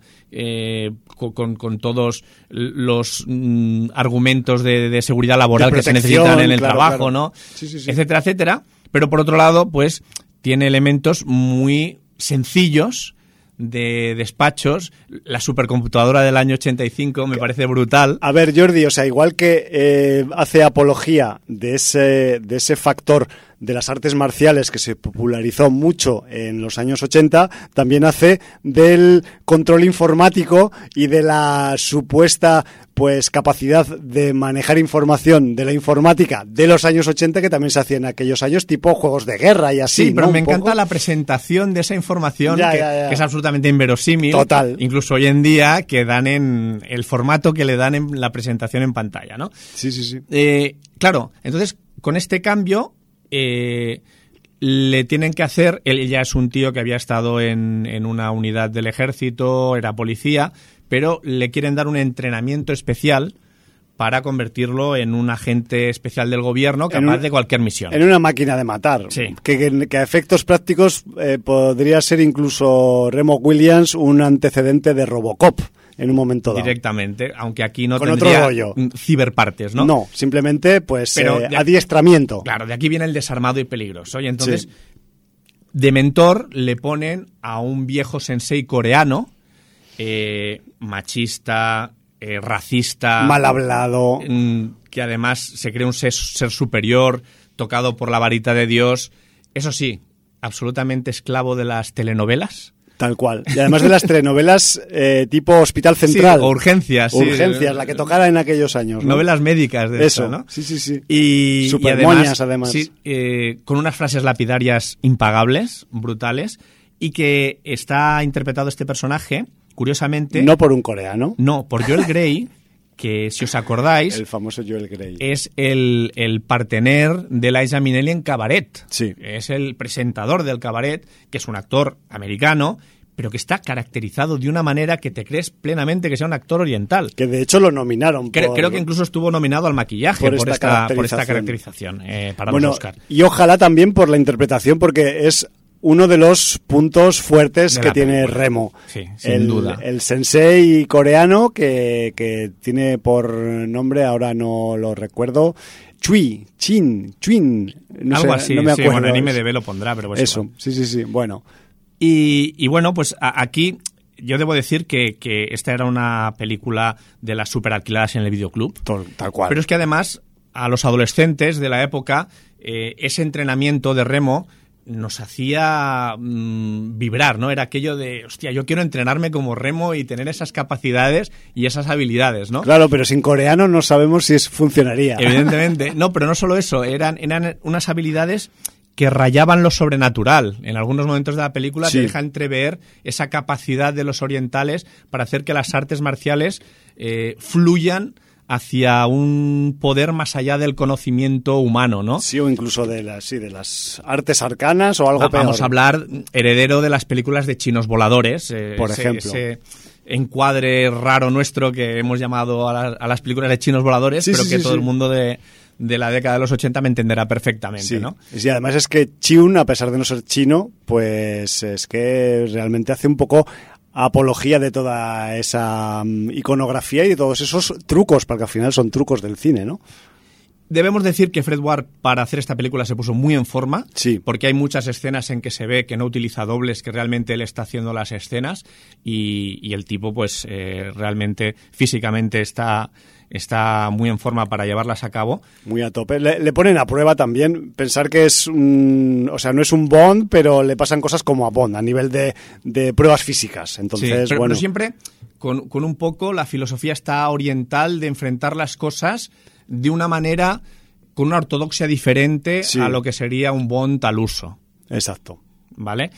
co- con, con todos los mm, argumentos de, de seguridad laboral De que se necesitan en el claro, trabajo, claro. ¿no? Sí, sí, sí. Etcétera, etcétera. Pero por otro lado, pues tiene elementos muy sencillos de despachos. La supercomputadora del año 85 me parece brutal. A ver, Jordi, o sea, igual que eh, hace apología de ese, de ese factor de las artes marciales que se popularizó mucho en los años 80, también hace del control informático y de la supuesta pues capacidad de manejar información de la informática de los años 80 que también se hacía en aquellos años, tipo juegos de guerra y así. Sí, pero ¿no? me Un encanta poco. la presentación de esa información Ya, que, ya, ya. que es absolutamente inverosímil. Total. Incluso hoy en día que dan en el formato que le dan en la presentación en pantalla, ¿no? Sí, sí, sí. Eh, claro, entonces con este cambio eh, le tienen que hacer, él ya es un tío que había estado en, en una unidad del ejército, era policía, pero le quieren dar un entrenamiento especial para convertirlo en un agente especial del gobierno capaz un- de cualquier misión. En una máquina de matar. Sí. Que, que- que a efectos prácticos eh, podría ser incluso Remo Williams un antecedente de Robocop en un momento dado. directamente, aunque aquí no Con otro tendría rollo. mm, ciberpartes, ¿no? ¿no? simplemente pues Pero eh, de- adiestramiento. Claro, de aquí viene el desarmado y peligroso. Y entonces, de mentor le ponen a un viejo sensei coreano, eh, machista, eh, racista, Mal hablado. mm, que además se cree un ser, ser superior, tocado por la varita de Dios. Eso sí, absolutamente esclavo de las telenovelas. Tal cual. Y además de las telenovelas eh, tipo Hospital Central. urgencias. sí. Urgencias, la que tocara en aquellos años. ¿no? Novelas médicas de Eso, ¿no? sí, sí, sí. Y, y Supermoñas, además. sí, eh, con unas frases lapidarias impagables, brutales, y que está interpretado este personaje, curiosamente, No por un coreano. no, por Joel Grey, que si os acordáis, El famoso Joel Grey. es el, el partener de Liza Minnelli en Cabaret. Sí. Es el presentador del Cabaret, que es un actor americano, pero que está caracterizado de una manera que te crees plenamente que sea un actor oriental. Que de hecho lo nominaron. Creo, por- creo que incluso estuvo nominado al maquillaje por por, esta esta, por esta caracterización. caracterización eh, para bueno, los Oscar. y ojalá también por la interpretación, porque es uno de los puntos fuertes De que tiene película. Remo. Sí, sin el, duda. El sensei coreano que, que tiene por nombre, ahora no lo recuerdo, Chui, Chin, Chuin. No Algo sé, así, no me sí, acuerdo. bueno, en IMDB lo pondrá, pero pues Eso, igual. sí, sí, sí. Bueno, Y, y bueno, pues a- aquí yo debo decir que, que esta era una película de las super alquiladas en el videoclub. to- tal cual. Pero es que además a los adolescentes de la época eh, ese entrenamiento de remo nos hacía mm, vibrar, ¿no? Era aquello de, hostia, yo quiero entrenarme como remo y tener esas capacidades y esas habilidades, ¿no? Claro, pero sin coreano no sabemos si es, funcionaría. Evidentemente. No, pero no solo eso, eran, eran unas habilidades que rayaban lo sobrenatural. En algunos momentos de la película Sí. te deja entrever esa capacidad de los orientales para hacer que las artes marciales eh, fluyan hacia un poder más allá del conocimiento humano, ¿no? Sí, o incluso de las, sí, de las artes arcanas o algo peor. Vamos a hablar heredero de las películas de chinos voladores. eh, Por ese- ejemplo. ese encuadre raro nuestro que hemos llamado a, la- a las películas de chinos voladores, Sí, pero sí, que todo el mundo de, de la década de los 80 me entenderá perfectamente, Sí. ¿no? Y además es que Chiun, a pesar de no ser chino, pues es que realmente hace un poco apología de toda esa mm, iconografía y de todos esos trucos, porque al final son trucos del cine, ¿no? Debemos decir que Fred Ward para hacer esta película se puso muy en forma, Sí. porque hay muchas escenas en que se ve que no utiliza dobles, que realmente él está haciendo las escenas y, y el tipo pues eh, realmente físicamente está, está muy en forma para llevarlas a cabo. Muy a tope. Le, le ponen a prueba también pensar que es un... O sea, no es un Bond, pero le pasan cosas como a Bond, a nivel de, de pruebas físicas. Sí, Entonces, pero, bueno... pero siempre con, con un poco la filosofía está oriental de enfrentar las cosas de una manera con una ortodoxia diferente Sí. a lo que sería un Bond al uso. Exacto. ¿vale?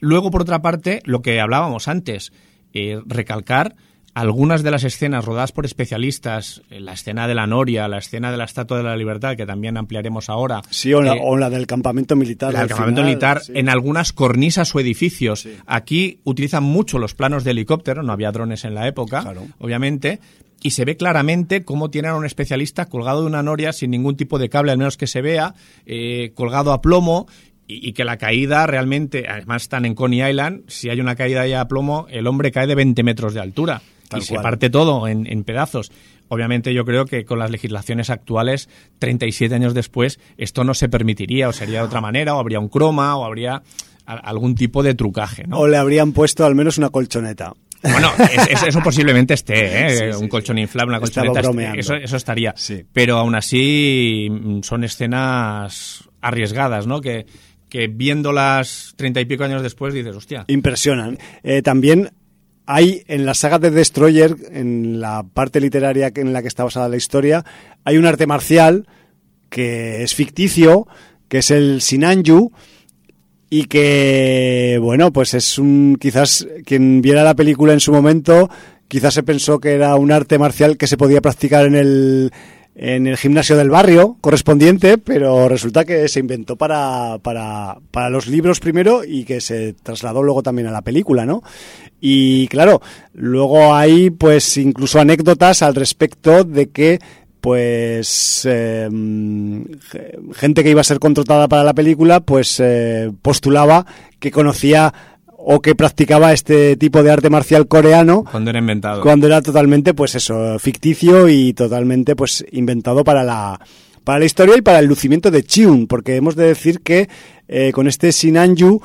Luego, por otra parte, lo que hablábamos antes, eh, recalcar algunas de las escenas rodadas por especialistas, eh, la escena de la Noria, la escena de la Estatua de la Libertad, que también ampliaremos ahora. Sí, o la, eh, o la del campamento militar. la del campamento final, militar sí. en algunas cornisas o edificios. Sí. Aquí utilizan mucho los planos de helicóptero, no había drones en la época, Claro. obviamente, y se ve claramente cómo tienen a un especialista colgado de una noria sin ningún tipo de cable, al menos que se vea, eh, colgado a plomo. Y, y que la caída realmente, además están en Coney Island, si hay una caída ya a plomo, el hombre cae de 20 metros de altura Tal y se parte todo en, en pedazos. Obviamente yo creo que con las legislaciones actuales, 37 años después, esto no se permitiría o sería de otra manera, o habría un croma, o habría a- algún tipo de trucaje, ¿no? O le habrían puesto al menos una colchoneta. Bueno, es- es- eso posiblemente esté, ¿eh? Sí, sí, un sí. colchón inflable, una colchoneta, este- eso, eso estaría. Sí. Pero aún así mm, son escenas arriesgadas, ¿no? Que, que viéndolas treinta y pico años después dices, hostia. Impresionan. Eh, también hay en la saga de Destroyer, en la parte literaria en la que está basada la historia, hay un arte marcial que es ficticio, que es el Sinanju, y que, bueno, pues es un, quizás quien viera la película en su momento, quizás se pensó que era un arte marcial que se podía practicar en el, en el gimnasio del barrio correspondiente, pero resulta que se inventó para, para, para los libros primero y que se trasladó luego también a la película, ¿no? Y claro, luego hay pues incluso anécdotas al respecto de que pues eh, gente que iba a ser contratada para la película pues eh, postulaba que conocía o que practicaba este tipo de arte marcial coreano cuando era inventado cuando era totalmente pues eso ficticio y totalmente pues inventado para la para la historia y para el lucimiento de Chiun porque hemos de decir que eh, con este Sinanju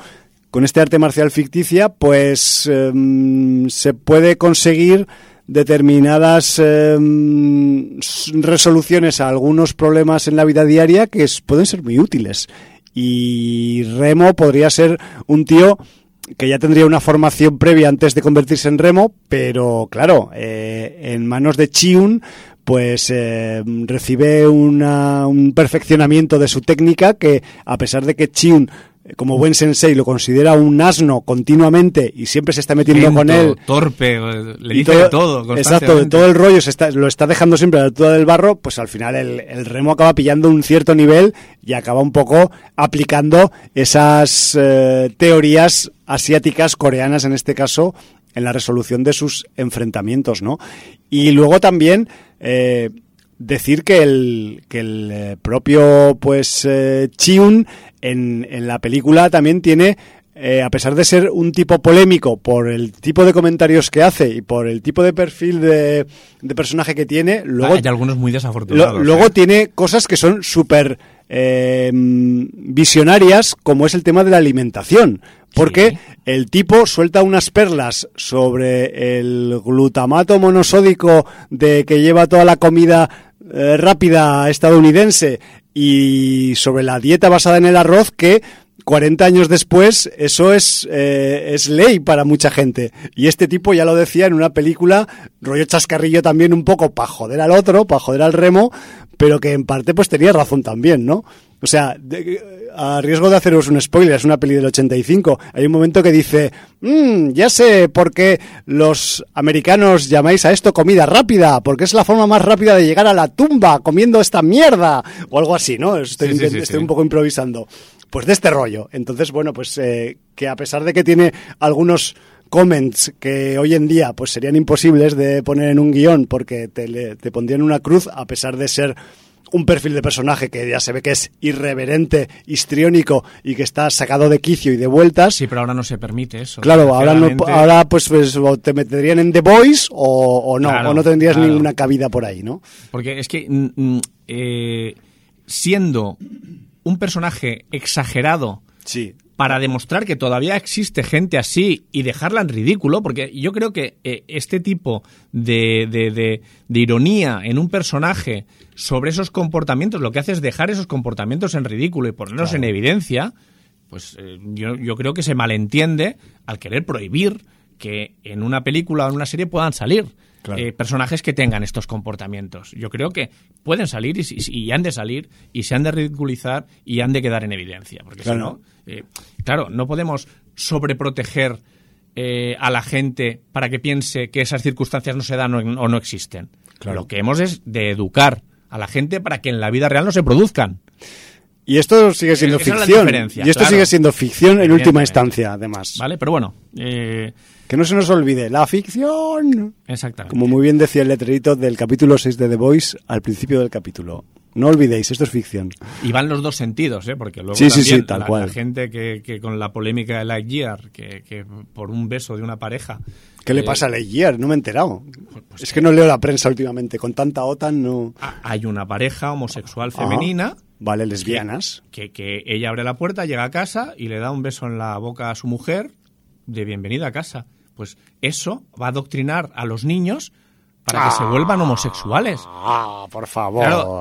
con este arte marcial ficticia pues em, se puede conseguir determinadas em, resoluciones a algunos problemas en la vida diaria que pueden ser muy útiles. Y Remo podría ser un tío que ya tendría una formación previa antes de convertirse en Remo, pero claro, eh, en manos de Chiun, pues em, recibe un perfeccionamiento de su técnica que, a pesar de que Chiun como buen sensei lo considera un asno continuamente y siempre se está metiendo con él. torpe, le dice de todo. Exacto, todo el rollo se está, lo está dejando siempre a la altura del barro, pues al final el, remo acaba pillando un cierto nivel y acaba un poco aplicando esas eh, teorías asiáticas, coreanas en este caso, en la resolución de sus enfrentamientos, ¿no? Y luego también... Eh, decir que el, que el eh, propio pues eh, Chiun en, en la película también tiene eh, a pesar de ser un tipo polémico por el tipo de comentarios que hace y por el tipo de perfil de, de personaje que tiene, luego... Hay algunos muy desafortunados. luego tiene cosas que son súper visionarias, como es el tema de la alimentación. Porque el tipo suelta unas perlas sobre el glutamato monosódico de que lleva toda la comida eh, rápida estadounidense y sobre la dieta basada en el arroz que 40 años después eso es, eh, es ley para mucha gente. Y este tipo ya lo decía en una película, rollo chascarrillo también un poco para joder al otro, para joder al remo, pero que en parte pues tenía razón también, ¿no? O sea, a riesgo de haceros un spoiler, es una peli del 85. Hay un momento que dice, mmm, ya sé por qué los americanos llamáis a esto comida rápida, porque es la forma más rápida de llegar a la tumba comiendo esta mierda, o algo así, ¿no? Estoy, estoy un poco improvisando. Pues de este rollo. Entonces, bueno, pues eh, que a pesar de que tiene algunos comments que hoy en día pues serían imposibles de poner en un guion porque te, te pondrían una cruz, a pesar de ser un perfil de personaje que ya se ve que es irreverente, histriónico y que está sacado de quicio y de vueltas. Sí, pero ahora no se permite eso. Claro, ahora, no, ahora pues, pues te meterían en The Voice o, no, o no tendrías ninguna cabida por ahí, ¿no? Porque es que mm, mm, eh, siendo un personaje exagerado sí para demostrar que todavía existe gente así y dejarla en ridículo, porque yo creo que eh, este tipo de, de, ironía en un personaje sobre esos comportamientos, lo que hace es dejar esos comportamientos en ridículo y ponerlos en evidencia, pues eh, yo, yo creo que se malentiende al querer prohibir que en una película o en una serie puedan salir. Eh, personajes que tengan estos comportamientos. Yo creo que pueden salir y, han de salir y se han de ridiculizar y han de quedar en evidencia. Porque claro. si no, eh, claro, no podemos sobreproteger eh, a la gente para que piense que esas circunstancias no se dan o, no existen. Lo que hemos es de educar a la gente para que en la vida real no se produzcan. Y esto sigue siendo ficción. y esto sigue siendo ficción en última instancia, además. Vale, pero bueno. Que no se nos olvide, la ficción. Exactamente. Como muy bien decía el letrerito del capítulo 6 de The Voice al principio del capítulo. No olvidéis, esto es ficción. Y van los dos sentidos, ¿eh? porque luego sí, sí, sí, tal cual. la gente que, que, con la polémica de Lightyear, que, que por un beso de una pareja... ¿Qué le eh, pasa a Lightyear? No me he enterado. Pues, es que no leo la prensa últimamente. Con tanta OTAN no... Ah, hay una pareja homosexual ah, femenina... vale, lesbianas. Que, que ella abre la puerta, llega a casa y le da un beso en la boca a su mujer de bienvenida a casa. Pues eso va a adoctrinar a los niños para que se vuelvan homosexuales. Ah, por favor. Claro,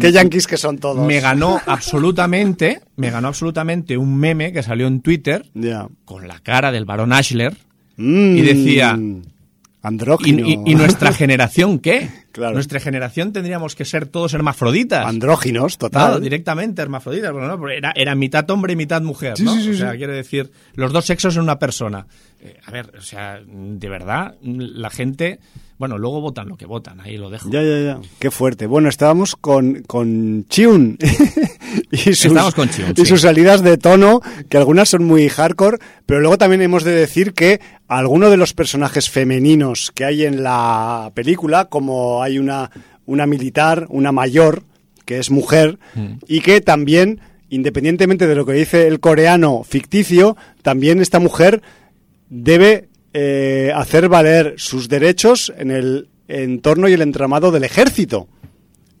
Qué yanquis que son todos. Me ganó absolutamente, me ganó absolutamente un meme que salió en Twitter con la cara del varón Ashler Mm, y decía, Andrógino. ¿y, y- y nuestra generación qué? Claro. Nuestra generación tendríamos que ser todos hermafroditas. Andróginos, total. Claro, directamente hermafroditas. Bueno, no, era, era mitad hombre y mitad mujer, Sí, ¿no? sí, sí, o sea, sí. quiere decir, los dos sexos en una persona. Eh, a ver, o sea, de verdad, la gente... Bueno, luego votan lo que votan, ahí lo dejo. Ya, ya, ya. Qué fuerte. Bueno, estábamos con, con Chiun. y sus, Estamos con Chiun, Y sí. sus salidas de tono, que algunas son muy hardcore, pero luego también hemos de decir que algunos de los personajes femeninos que hay en la película, como hay una, una militar, una mayor, que es mujer, Mm. y que también, independientemente de lo que dice el coreano ficticio, también esta mujer debe eh, hacer valer sus derechos en el entorno y el entramado del ejército.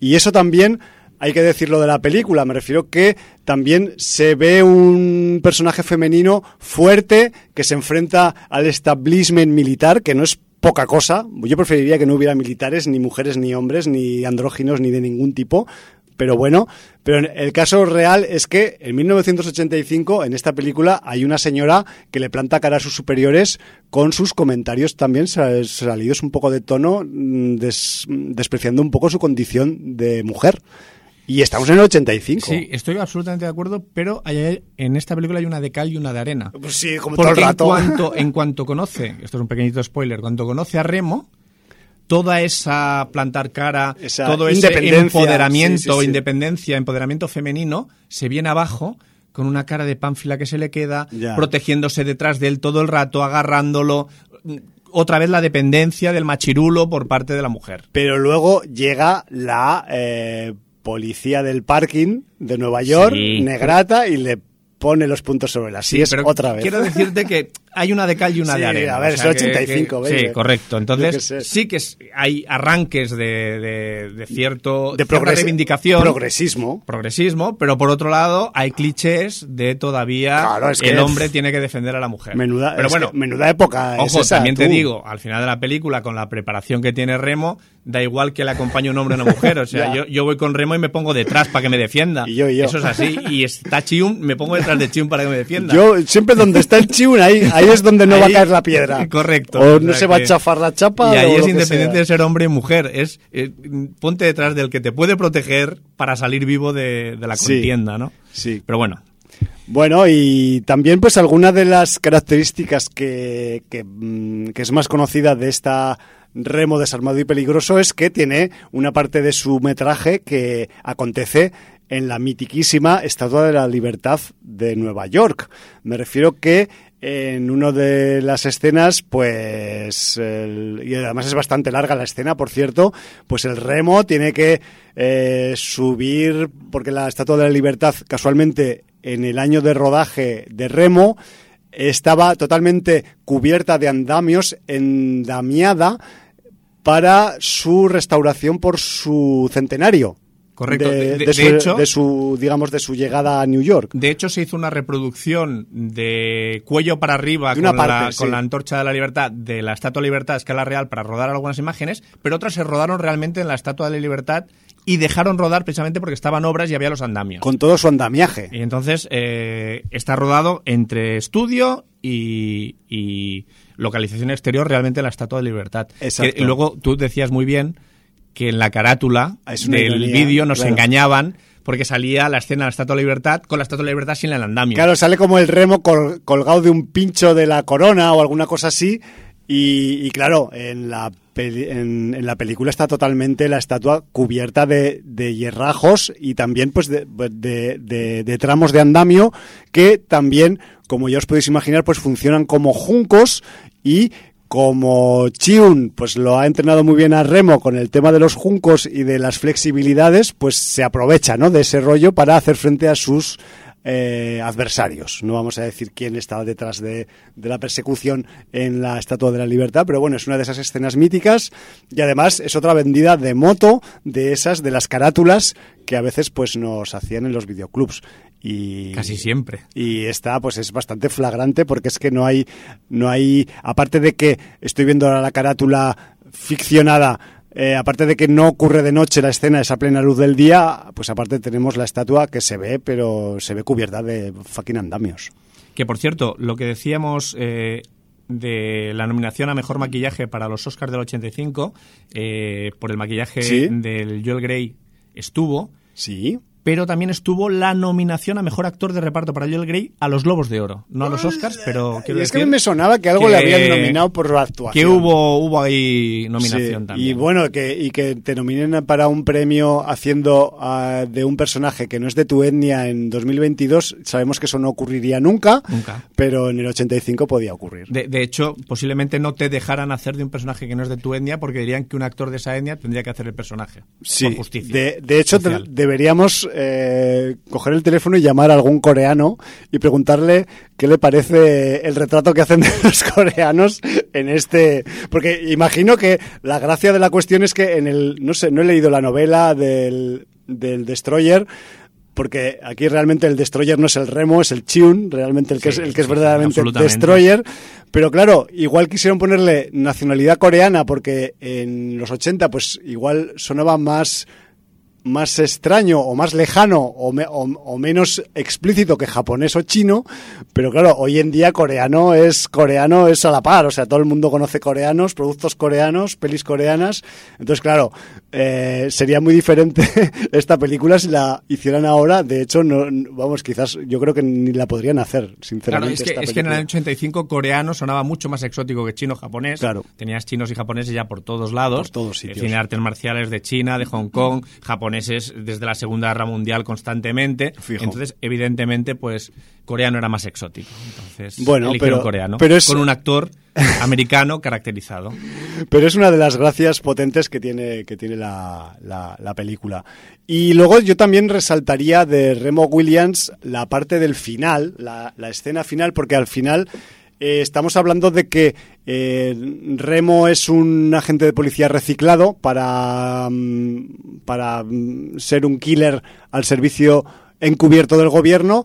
Y eso también hay que decirlo de la película. Me refiero que también se ve un personaje femenino fuerte que se enfrenta al establishment militar, que no es poca cosa. Yo preferiría que no hubiera militares, ni mujeres, ni hombres, ni andróginos, ni de ningún tipo. Pero bueno, pero el caso real es que en 1985 en esta película hay una señora que le planta cara a sus superiores con sus comentarios también sa- salidos un poco de tono, mm, des- despreciando un poco su condición de mujer. Y estamos en el 85. Sí, estoy absolutamente de acuerdo, pero hay- en esta película hay una de cal y una de arena. Pues sí, como todo el en rato. cuanto, en cuanto conoce, esto es un pequeñito spoiler, cuando conoce a Remo, toda esa plantar cara, Esa todo ese empoderamiento, sí, sí, sí. independencia, empoderamiento femenino, se viene abajo con una cara de pánfila que se le queda, Ya. protegiéndose detrás de él todo el rato, agarrándolo. Otra vez la dependencia del machirulo por parte de la mujer. Pero luego llega la eh, policía del parking de Nueva York, Sí. negrata, y le pone los puntos sobre las sillas pero otra vez. Quiero decirte que hay una de cal y una Sí, de arena. a ver, o es sea el que- 85, que- baby. Sí, correcto. Entonces, sí que es- hay arranques de, de- de cierto de progres- reivindicación. progresismo. progresismo, pero por otro lado hay clichés de todavía Claro, es que- el hombre tiene que defender a la mujer. Menuda, pero es bueno, que menuda época es ojo, esa, también te tú. digo, al final de la película, con la preparación que tiene Remo, da igual que le acompañe un hombre o una mujer. O sea, yo, yo voy con Remo y me pongo detrás para que me defienda. Y yo, y yo. Eso es así. Y está Chiun, me pongo detrás de Chiun para que me defienda. Yo siempre donde está el chiun, ahí, ahí es donde no va a Ahí- caer la piedra. Correcto. O O no sea se va a chafar la chapa. Y ahí o es independiente de ser hombre y mujer. Es eh, ponte detrás del que te puede proteger para salir vivo de, de la Sí. contienda, ¿no? Sí. Pero bueno, Bueno, y también pues alguna de las características que, que, mm, que es más conocida de esta remo desarmado y peligroso es que tiene una parte de su metraje que acontece en la mitiquísima Estatua de la Libertad de Nueva York. Me refiero que en una de las escenas, pues, y además es bastante larga la escena, por cierto, pues el remo tiene que eh, subir, porque la Estatua de la Libertad, casualmente, en el año de rodaje de remo, estaba totalmente cubierta de andamios, endamiada, para su restauración por su centenario. Correcto. De, De- de de su, hecho- de su, digamos, de su llegada a New York. de hecho se hizo una reproducción de cuello para arriba con, parte, la, sí. con la antorcha de la libertad de la Estatua de Libertad a escala real para rodar algunas imágenes, pero otras se rodaron realmente en la Estatua de la Libertad y dejaron rodar precisamente porque estaban obras y había los andamios. Con todo su andamiaje. Y entonces eh, está rodado entre estudio y, y localización exterior realmente en la Estatua de Libertad. Exacto. Que luego tú decías muy bien que en la carátula Es una del vídeo nos claro. engañaban porque salía la escena de la Estatua de la Libertad con la Estatua de la Libertad sin el andamio. Claro, sale como el remo col- colgado de un pincho de la corona o alguna cosa así. Y, y claro, en la, en, en la película está totalmente la estatua cubierta de, de hierrajos y también pues de, de- de- de tramos de andamio que también, como ya os podéis imaginar, pues funcionan como juncos y como Chiun pues lo ha entrenado muy bien a Remo con el tema de los juncos y de las flexibilidades, pues se aprovecha ¿no? de ese rollo para hacer frente a sus eh, adversarios. No vamos a decir quién está detrás de, de la persecución en la Estatua de la Libertad, pero bueno, es una de esas escenas míticas y además es otra vendida de moto de esas, de las carátulas que a veces pues nos hacían en los videoclubs. Y, Casi siempre. y esta pues es bastante flagrante porque es que no hay no hay aparte de que estoy viendo ahora la carátula ficcionada. Eh, aparte de que no ocurre de noche la escena, esa plena luz del día, pues aparte tenemos la estatua que se ve, pero se ve cubierta de fucking andamios. Que por cierto, lo que decíamos eh, de la nominación a mejor maquillaje para los Oscars del 85, eh, por el maquillaje ¿Sí? del Joel Grey estuvo, Sí. Pero también estuvo la nominación a mejor actor de reparto para Joel Grey a los Globos de Oro. No a los Oscars, pero quiero Y es que me sonaba que algo que- le habían nominado por su actuación. que hubo, hubo ahí nominación Sí, también. Y bueno, que, y que te nominen para un premio haciendo ah, de un personaje que no es de tu etnia en 2022, sabemos que eso no ocurriría nunca, Nunca. pero en el 85 podía ocurrir. De, de hecho, posiblemente no te dejaran hacer de un personaje que no es de tu etnia porque dirían que un actor de esa etnia tendría que hacer el personaje. Sí, por justicia. de, de hecho deberíamos eh, coger el teléfono y llamar a algún coreano y preguntarle qué le parece el retrato que hacen de los coreanos en este... Porque imagino que la gracia de la cuestión es que en el... No sé, no he leído la novela del, del Destroyer, porque aquí realmente el Destroyer no es el Remo, es el Chiun, realmente el que, Sí, es, el que es verdaderamente. Destroyer. Pero claro, igual quisieron ponerle nacionalidad coreana porque en los 80 pues igual sonaba más más extraño o más lejano o, me- o- o menos explícito que japonés o chino, pero claro, hoy en día coreano es coreano es a la par, o sea, todo el mundo conoce coreanos, productos coreanos, pelis coreanas, entonces claro, eh, sería muy diferente esta película si la hicieran ahora, de hecho, no, vamos, quizás yo creo que ni la podrían hacer, Claro, sinceramente. es que, esta es que en el año 85 coreano sonaba mucho más exótico que chino-japonés. Claro. Tenías chinos y japoneses ya por todos lados. Por todos cine de artes marciales de China, de Hong Kong, japoneses desde la Segunda Guerra Mundial constantemente. Fijo. Entonces, evidentemente, pues coreano era más exótico. Entonces, Bueno, pero- coreano. pero es- Con un actor americano caracterizado. Pero es una de las gracias potentes que tiene, que tiene la, la- la película. Y luego yo también resaltaría de Remo Williams la parte del final, la, la escena final, porque al final eh, estamos hablando de que eh, Remo es un agente de policía reciclado para, mm, para mm, ser un killer al servicio encubierto del gobierno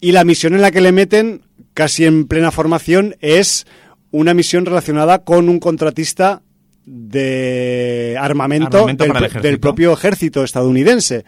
y la misión en la que le meten, casi en plena formación, es una misión relacionada con un contratista de armamento, Armamento del, propio ejército estadounidense.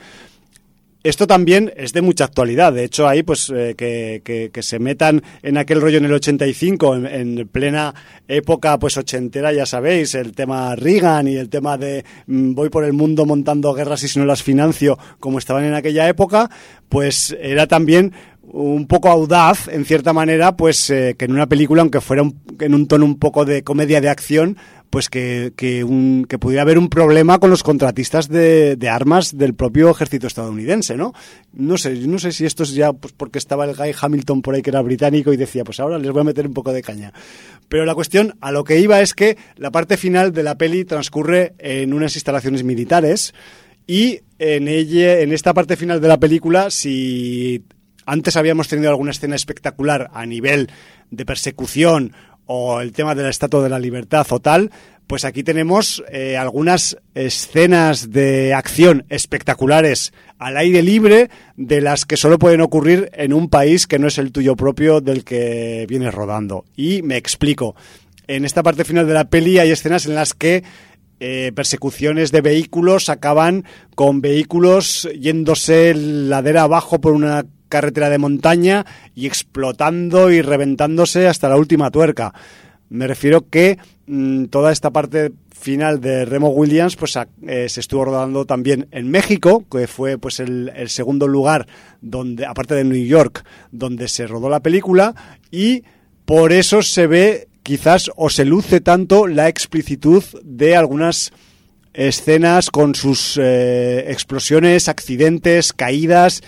Esto también es de mucha actualidad. De hecho, ahí pues eh, que, que- se metan en aquel rollo en el 85, en, en plena época pues ochentera, ya sabéis, el tema Reagan y el tema de mm, voy por el mundo montando guerras y si no las financio, como estaban en aquella época, pues era también un poco audaz, en cierta manera, pues eh, que en una película, aunque fuera un- en un tono un poco de comedia de acción, pues que, que, un- que pudiera haber un problema con los contratistas de, de armas del propio ejército estadounidense, ¿no? No sé, no sé si esto es ya pues, porque estaba el Guy Hamilton por ahí que era británico y decía, pues ahora les voy a meter un poco de caña. Pero la cuestión, a lo que iba es que la parte final de la peli transcurre en unas instalaciones militares y en ella, en esta parte final de la película, si antes habíamos tenido alguna escena espectacular a nivel de persecución o el tema de la Estatua de la Libertad o tal, pues aquí tenemos eh, algunas escenas de acción espectaculares al aire libre de las que solo pueden ocurrir en un país que no es el tuyo propio del que vienes rodando. Y me explico. En esta parte final de la peli hay escenas en las que eh, persecuciones de vehículos acaban con vehículos yéndose ladera abajo por una carretera de montaña y explotando y reventándose hasta la última tuerca. Me refiero que mm, toda esta parte final de Remo Williams pues eh, se estuvo rodando también en México, que fue pues el, el segundo lugar donde aparte de New York donde se rodó la película y por eso se ve quizás o se luce tanto la explicitud de algunas escenas con sus eh, explosiones, accidentes, caídas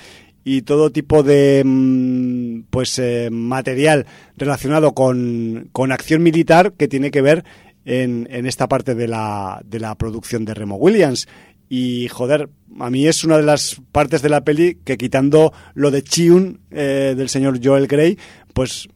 y todo tipo de mm, pues eh, material relacionado con, con acción militar que tiene que ver en, en esta parte de la, de la producción de Remo Williams. Y joder, a mí es una de las partes de la peli que quitando lo de Chiun eh, del señor Joel Grey, pues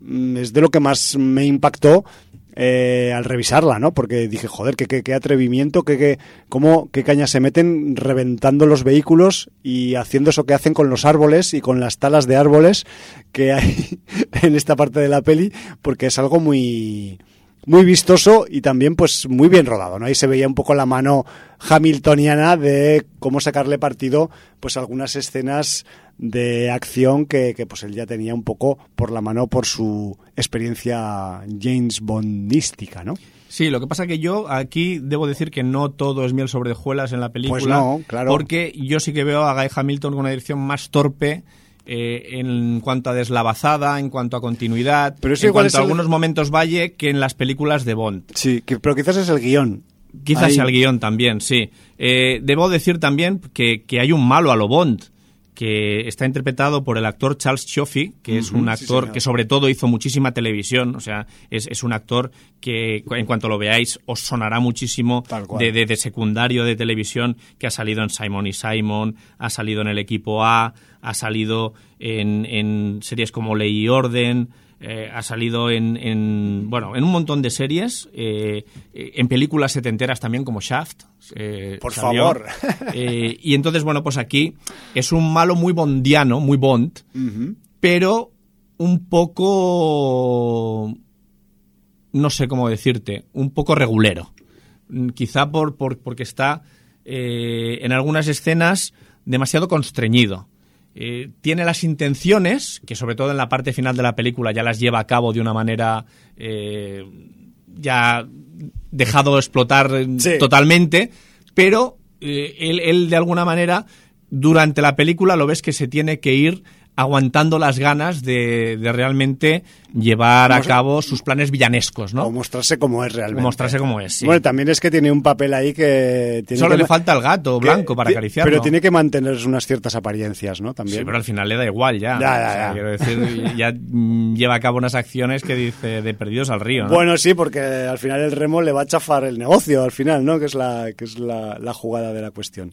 mm, es de lo que más me impactó eh, al revisarla, ¿no? Porque dije, joder, qué, qué, qué atrevimiento, qué, qué, cómo, qué caña se meten reventando los vehículos y haciendo eso que hacen con los árboles y con las talas de árboles que hay en esta parte de la peli, porque es algo muy muy vistoso y también pues muy bien rodado, ¿no? Ahí se veía un poco la mano hamiltoniana de cómo sacarle partido pues algunas escenas de acción que, que, pues él ya tenía un poco por la mano por su experiencia James Bondística, ¿no? Sí, lo que pasa que yo aquí debo decir que no todo es miel sobre hojuelas en la película. Pues no, claro. Porque yo sí que veo a Guy Hamilton con una dirección más torpe eh, en cuanto a deslavazada, en cuanto a continuidad, pero en cuanto a el... algunos momentos Valle que en las películas de Bond. Sí, que, pero quizás es el guion. Quizás sea el guion también, sí. Eh, debo decir también que, que, hay un malo a lo Bond, que está interpretado por el actor Charles Chaffee, que es un actor que sobre todo hizo muchísima televisión, o sea, es, es un actor que en cuanto lo veáis os sonará muchísimo de- de secundario de televisión, que ha salido en Simon y Simon, ha salido en el equipo A, ha salido en, en series como Ley y Orden, eh, ha salido en, en, bueno en un montón de series, eh, en películas setenteras también como Shaft. eh, Por salió. favor. Y entonces, bueno, pues aquí es un malo muy bondiano, muy Bond, pero un poco no sé cómo decirte, un poco regulero. Mm, Quizá por, por- porque está eh, en algunas escenas demasiado constreñido. Eh, tiene las intenciones, que sobre todo en la parte final de la película ya las lleva a cabo de una manera eh, ya dejado explotar eh, Sí. totalmente, pero eh, él, él de alguna manera durante la película lo ves que se tiene que ir aguantando las ganas de, de realmente llevar a cabo sus planes villanescos, O ¿no? mostrarse como es realmente. Mostrarse como es, sí. Bueno, también es que tiene un papel ahí que... Tiene Solo que le falta el gato blanco para acariciarlo. Pero tiene que mantener unas ciertas apariencias, ¿no? También. Sí, pero al final le da igual ya. Ya, ya, O sea. Quiero decir, ya lleva a cabo unas acciones que dice de perdidos al río, ¿no? Bueno, sí, porque al final el remo le va a chafar el negocio, al final, ¿no? Que es la, que es la, la jugada de la cuestión.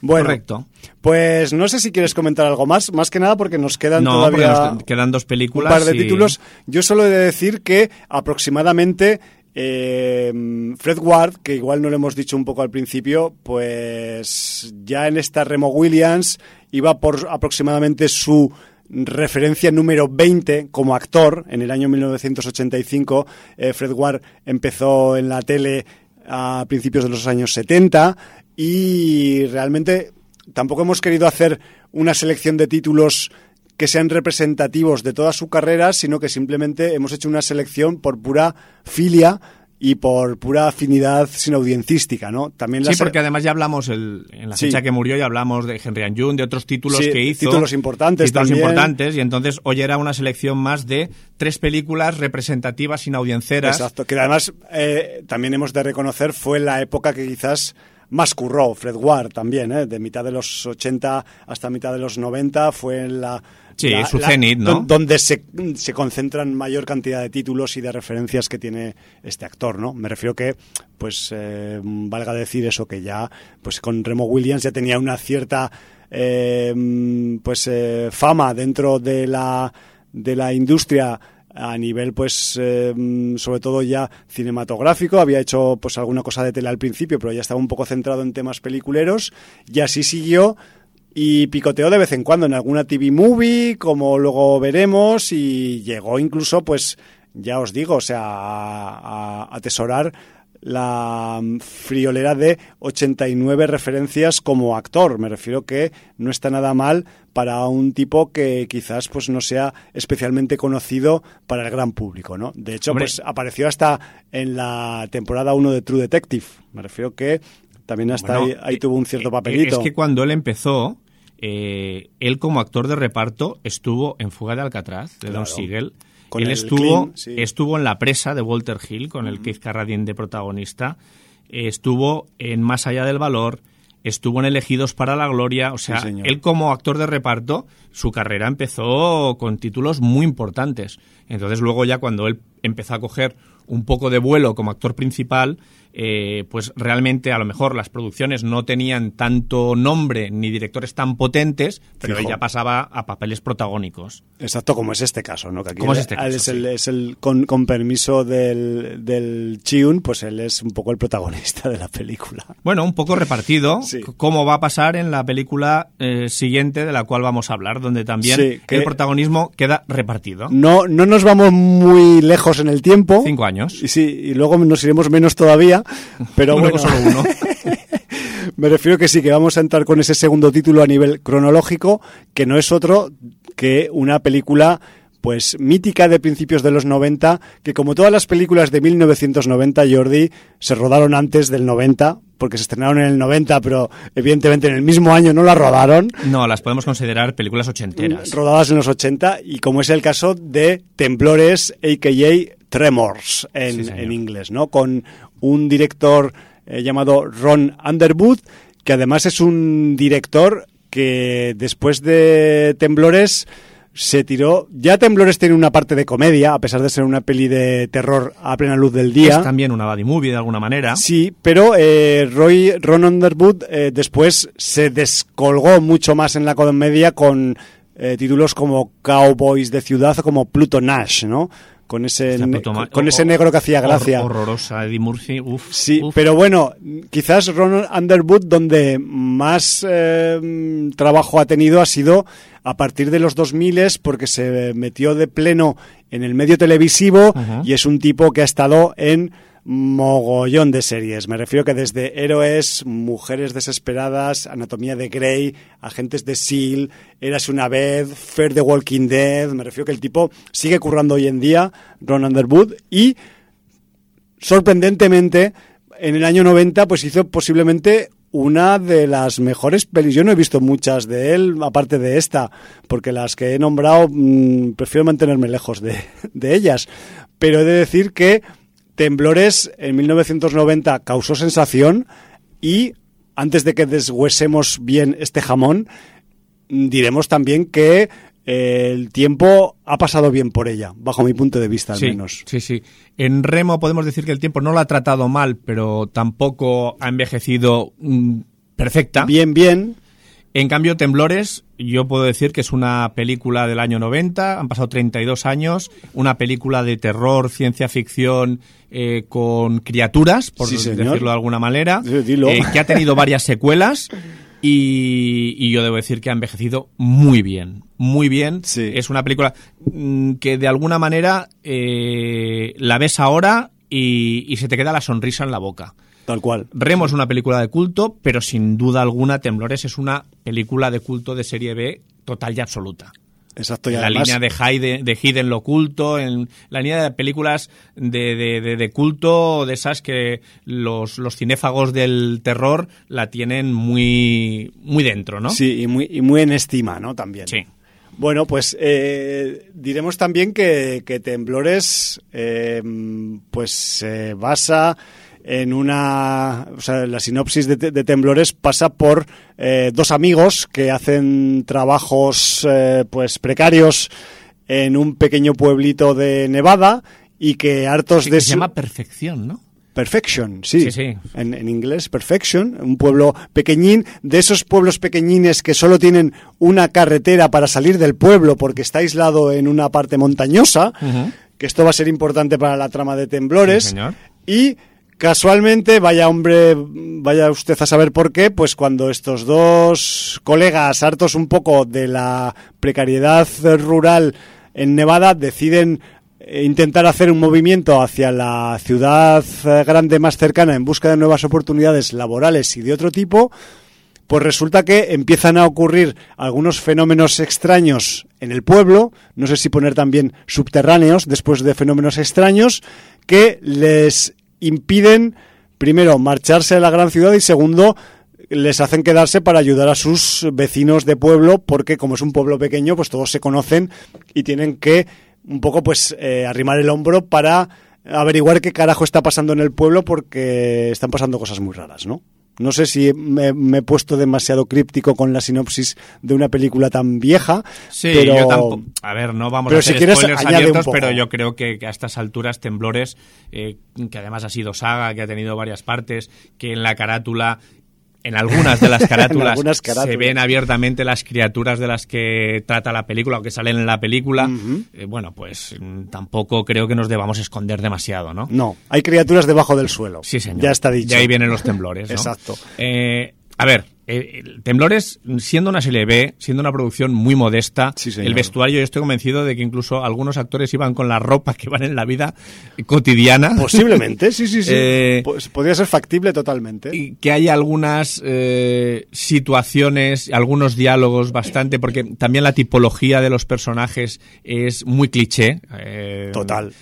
Bueno, Correcto. pues no sé si quieres comentar algo más, más que nada porque nos quedan No, todavía nos quedan dos un películas. par de y- títulos. Yo solo he de decir que aproximadamente eh, Fred Ward, que igual no lo hemos dicho un poco al principio, pues ya en esta Remo Williams iba por aproximadamente su referencia número 20 como actor. En el año 1985, eh, Fred Ward empezó en la tele a principios de los años 70 y realmente tampoco hemos querido hacer una selección de títulos que sean representativos de toda su carrera, sino que simplemente hemos hecho una selección por pura filia y por pura afinidad sin audiencística, ¿no? También Sí, porque además ya hablamos el- en la Sí. fecha que murió, ya hablamos de Henry and June, de otros títulos Sí, que hizo. títulos importantes Títulos también. importantes, y entonces hoy era una selección más de tres películas representativas sin audiencias. Exacto, que además eh, también hemos de reconocer fue la época que quizás más curró Fred Ward también, ¿eh? de mitad de los 80 hasta mitad de los 90 fue en la... Sí, la- su la- cenit, ¿no? don- Donde se, se concentran mayor cantidad de títulos y de referencias que tiene este actor, ¿no? Me refiero que, pues, eh, valga decir eso, que ya, pues con Remo Williams ya tenía una cierta, eh, pues, eh, fama dentro de la, de la industria a nivel pues eh, sobre todo ya cinematográfico. Había hecho pues alguna cosa de tele al principio pero ya estaba un poco centrado en temas peliculeros. Y así siguió y picoteó de vez en cuando en alguna TV movie como luego veremos y llegó incluso pues ya os digo o sea a, a atesorar la mm, friolera de 89 referencias como actor. Me refiero que no está nada mal para un tipo que quizás pues no sea especialmente conocido para el gran público, ¿no? De hecho, Hombre. pues apareció hasta en la temporada 1 de True Detective. Me refiero que también hasta Bueno, ahí, ahí tuvo un cierto eh, papelito. Es que cuando él empezó, eh, él como actor de reparto estuvo en Fuga de Alcatraz, de Don. Siegel. Con él estuvo, sí. estuvo en La Presa de Walter Hill, con el Keith Carradine de protagonista. Estuvo en Más allá del valor. Estuvo en Elegidos para la Gloria. O sea, él como actor de reparto, su carrera empezó con títulos muy importantes. Entonces luego ya cuando él empezó a coger un poco de vuelo como actor principal, eh, pues realmente a lo mejor las producciones no tenían tanto nombre ni directores tan potentes, pero Fijo. ella pasaba a papeles protagónicos. Exacto, como es este caso, ¿no? Que aquí es este caso, es el, sí. es el- con, con permiso del, del Chiun, pues él es un poco el protagonista de la película. Bueno, un poco repartido, Sí. como va a pasar en la película eh, siguiente de la cual vamos a hablar, donde también Sí, que- el protagonismo queda repartido. No, no nos vamos muy lejos en el tiempo. Cinco años. Y sí, y luego nos iremos menos todavía, pero bueno, solo uno. me refiero que sí, que vamos a entrar con ese segundo título a nivel cronológico, que no es otro que una película pues mítica de principios de los 90, que como todas las películas de 1990, Jordi, se rodaron antes del 90, porque se estrenaron en el 90, pero evidentemente en el mismo año no la rodaron, No, las podemos considerar películas ochenteras. rodadas en los 80, y como es el caso de Temblores, a.k.a. Tremors, en, Sí, en inglés, ¿no? Con un director eh, llamado Ron Underwood, que además es un director que después de Temblores se tiró. Ya Temblores tiene una parte de comedia, a pesar de ser una peli de terror a plena luz del día. Es también una buddy movie de alguna manera. Sí, pero eh, Roy, Ron Underwood eh, después se descolgó mucho más en la comedia con eh, títulos como Cowboys de Ciudad o como Pluto Nash, ¿no? Con ese, con ese negro que hacía gracia. horrorosa, Eddie Murphy. Uf, Sí, uf. pero bueno, quizás Ron Underwood donde más eh, trabajo ha tenido ha sido a partir de los 2000 porque se metió de pleno en el medio televisivo y es un tipo que ha estado en mogollón de series. Me refiero que desde Héroes, Mujeres Desesperadas, Anatomía de Grey, Agentes de S.H.I.E.L.D., Eras una vez, Fair the Walking Dead. Me refiero que el tipo sigue currando hoy en día, Ron Underwood, y sorprendentemente, en el año 90, pues hizo posiblemente una de las mejores pelis. Yo no he visto muchas de él, aparte de esta, porque las que he nombrado mm, prefiero mantenerme lejos de, de ellas. Pero he de decir que Temblores en 1990 causó sensación y antes de que deshuesemos bien este jamón, diremos también que eh, el tiempo ha pasado bien por ella, bajo mi punto de vista al sí, menos. Sí, sí. En Remo podemos decir que el tiempo no la ha tratado mal, pero tampoco ha envejecido mm, perfecta. Bien, bien. En cambio, Temblores, yo puedo decir que es una película del año 90, han pasado 32 años, una película de terror, ciencia ficción eh, con criaturas, por Sí, decirlo de alguna manera, eh, que ha tenido varias secuelas y, y yo debo decir que ha envejecido muy bien, muy bien. Sí. Es una película mm, que de alguna manera eh, la ves ahora y- y se te queda la sonrisa en la boca. Tal cual. Remo es una película de culto, pero sin duda alguna Temblores es una película de culto de serie B total y absoluta. Exacto. Y En la línea de Hyde, de Hyde en lo culto, en la línea de películas de, de- de- de culto, de esas que los, los cinéfagos del terror la tienen muy, muy dentro, ¿no? Sí, y muy, y muy en estima, ¿no? También. Sí. Bueno, pues eh, diremos también que, que Temblores eh, pues se basa en una... O sea, la sinopsis de, de Temblores pasa por eh, dos amigos que hacen trabajos eh, pues precarios en un pequeño pueblito de Nevada y que hartos de se llama Perfección, ¿no? Perfection, sí. Sí, sí. En, en inglés, Perfection, un pueblo pequeñín, de esos pueblos pequeñines que solo tienen una carretera para salir del pueblo porque está aislado en una parte montañosa, que esto va a ser importante para la trama de Temblores. Sí, señor. Y casualmente, vaya hombre, vaya usted a saber por qué, pues cuando estos dos colegas, hartos un poco de la precariedad rural en Nevada, deciden eh, intentar hacer un movimiento hacia la ciudad eh, grande más cercana en busca de nuevas oportunidades laborales y de otro tipo, pues resulta que empiezan a ocurrir algunos fenómenos extraños en el pueblo, no sé si poner también subterráneos después de fenómenos extraños, que les impiden, primero, marcharse a la gran ciudad y segundo, les hacen quedarse para ayudar a sus vecinos de pueblo, porque como es un pueblo pequeño, pues todos se conocen y tienen que un poco pues eh, arrimar el hombro para averiguar qué carajo está pasando en el pueblo porque están pasando cosas muy raras, ¿no? No sé si me, me he puesto demasiado críptico con la sinopsis de una película tan vieja. Sí, pero... yo tampoco. A ver, no vamos Pero a hacer si quieres, spoilers abiertos, pero yo creo que, que a estas alturas Temblores, eh, que además ha sido saga, que ha tenido varias partes, que en la carátula. En algunas de las carátulas, algunas carátulas. se ven abiertamente las criaturas de las que trata la película o que salen en la película. Eh, bueno, pues mm, tampoco creo que nos debamos esconder demasiado, ¿no? No, hay criaturas debajo del suelo. Sí, señor. Ya está dicho. De ahí vienen los temblores. ¿no? Exacto. Eh, a ver, eh, Temblores, siendo una serie B, siendo una producción muy modesta, Sí, el vestuario, yo estoy convencido de que incluso algunos actores iban con la ropa que van en la vida cotidiana. Posiblemente, sí, sí, sí. Eh, Pues podría ser factible totalmente. Y que hay algunas eh, situaciones, algunos diálogos bastante, porque también la tipología de los personajes es muy cliché. eh, Total.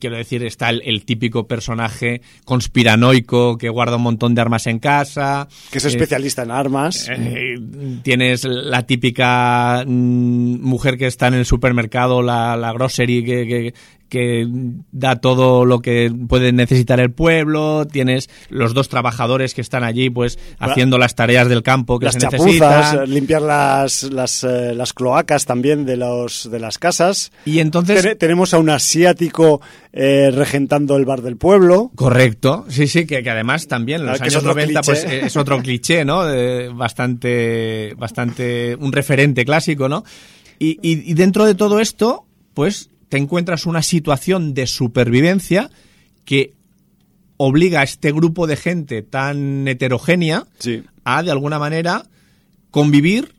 quiero decir, está el, el típico personaje conspiranoico que guarda un montón de armas en casa. que es especialista en armas. Eh, tienes la típica mm, mujer que está en el supermercado, la, la grocery que, que- que da todo lo que puede necesitar el pueblo. Tienes los dos trabajadores que están allí, pues, haciendo las tareas del campo que las se chapuzas, necesitan. limpiar las, las, eh, las cloacas también de, los, de las casas. Y entonces... Tene- tenemos a un asiático eh, regentando el bar del pueblo. Correcto, sí, sí, que, que además también en los Ah, es años otro 90 pues es otro cliché, ¿no? Eh, bastante, bastante, un referente clásico, ¿no? Y, y- y dentro de todo esto, pues te encuentras una situación de supervivencia que obliga a este grupo de gente tan heterogénea Sí. a, de alguna manera, convivir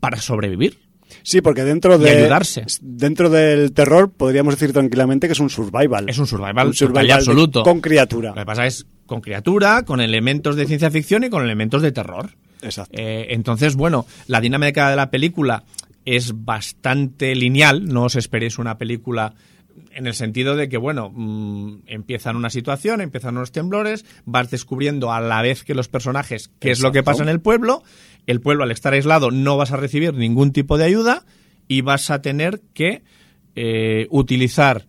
para sobrevivir. Sí, porque dentro de ayudarse. dentro del terror podríamos decir tranquilamente que es un survival. Es un survival, Un de- absoluto. con criatura. Lo que pasa es con criatura, con elementos de ciencia ficción y con elementos de terror. Exacto. Eh, entonces, bueno, la dinámica de la película es bastante lineal, no os esperéis una película en el sentido de que, bueno, mm, empiezan una situación, empiezan unos temblores, vas descubriendo a la vez que los personajes qué es lo que pasa en el pueblo, el pueblo al estar aislado no vas a recibir ningún tipo de ayuda y vas a tener que eh, utilizar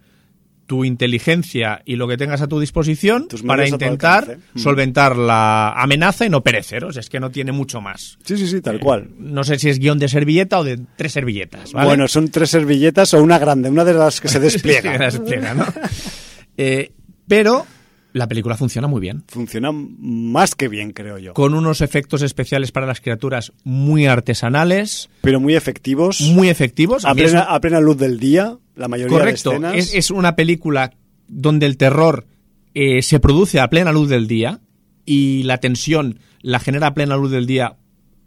tu inteligencia y lo que tengas a tu disposición Tus para intentar. Mm. solventar la amenaza y no perecer. O sea, es que no tiene mucho más. Sí, sí, sí, tal cual. No sé si es guion de servilleta o de tres servilletas. ¿vale? Bueno, son tres servilletas o una grande, una de las que se despliega. Se despliega, ¿no? Eh, pero la película funciona muy bien. Funciona más que bien, creo yo. Con unos efectos especiales para las criaturas muy artesanales, Pero muy efectivos. muy efectivos. A plena, a plena luz del día, la mayoría Correcto, de escenas. es, es una película donde el terror eh, se produce a plena luz del día y la tensión la genera a plena luz del día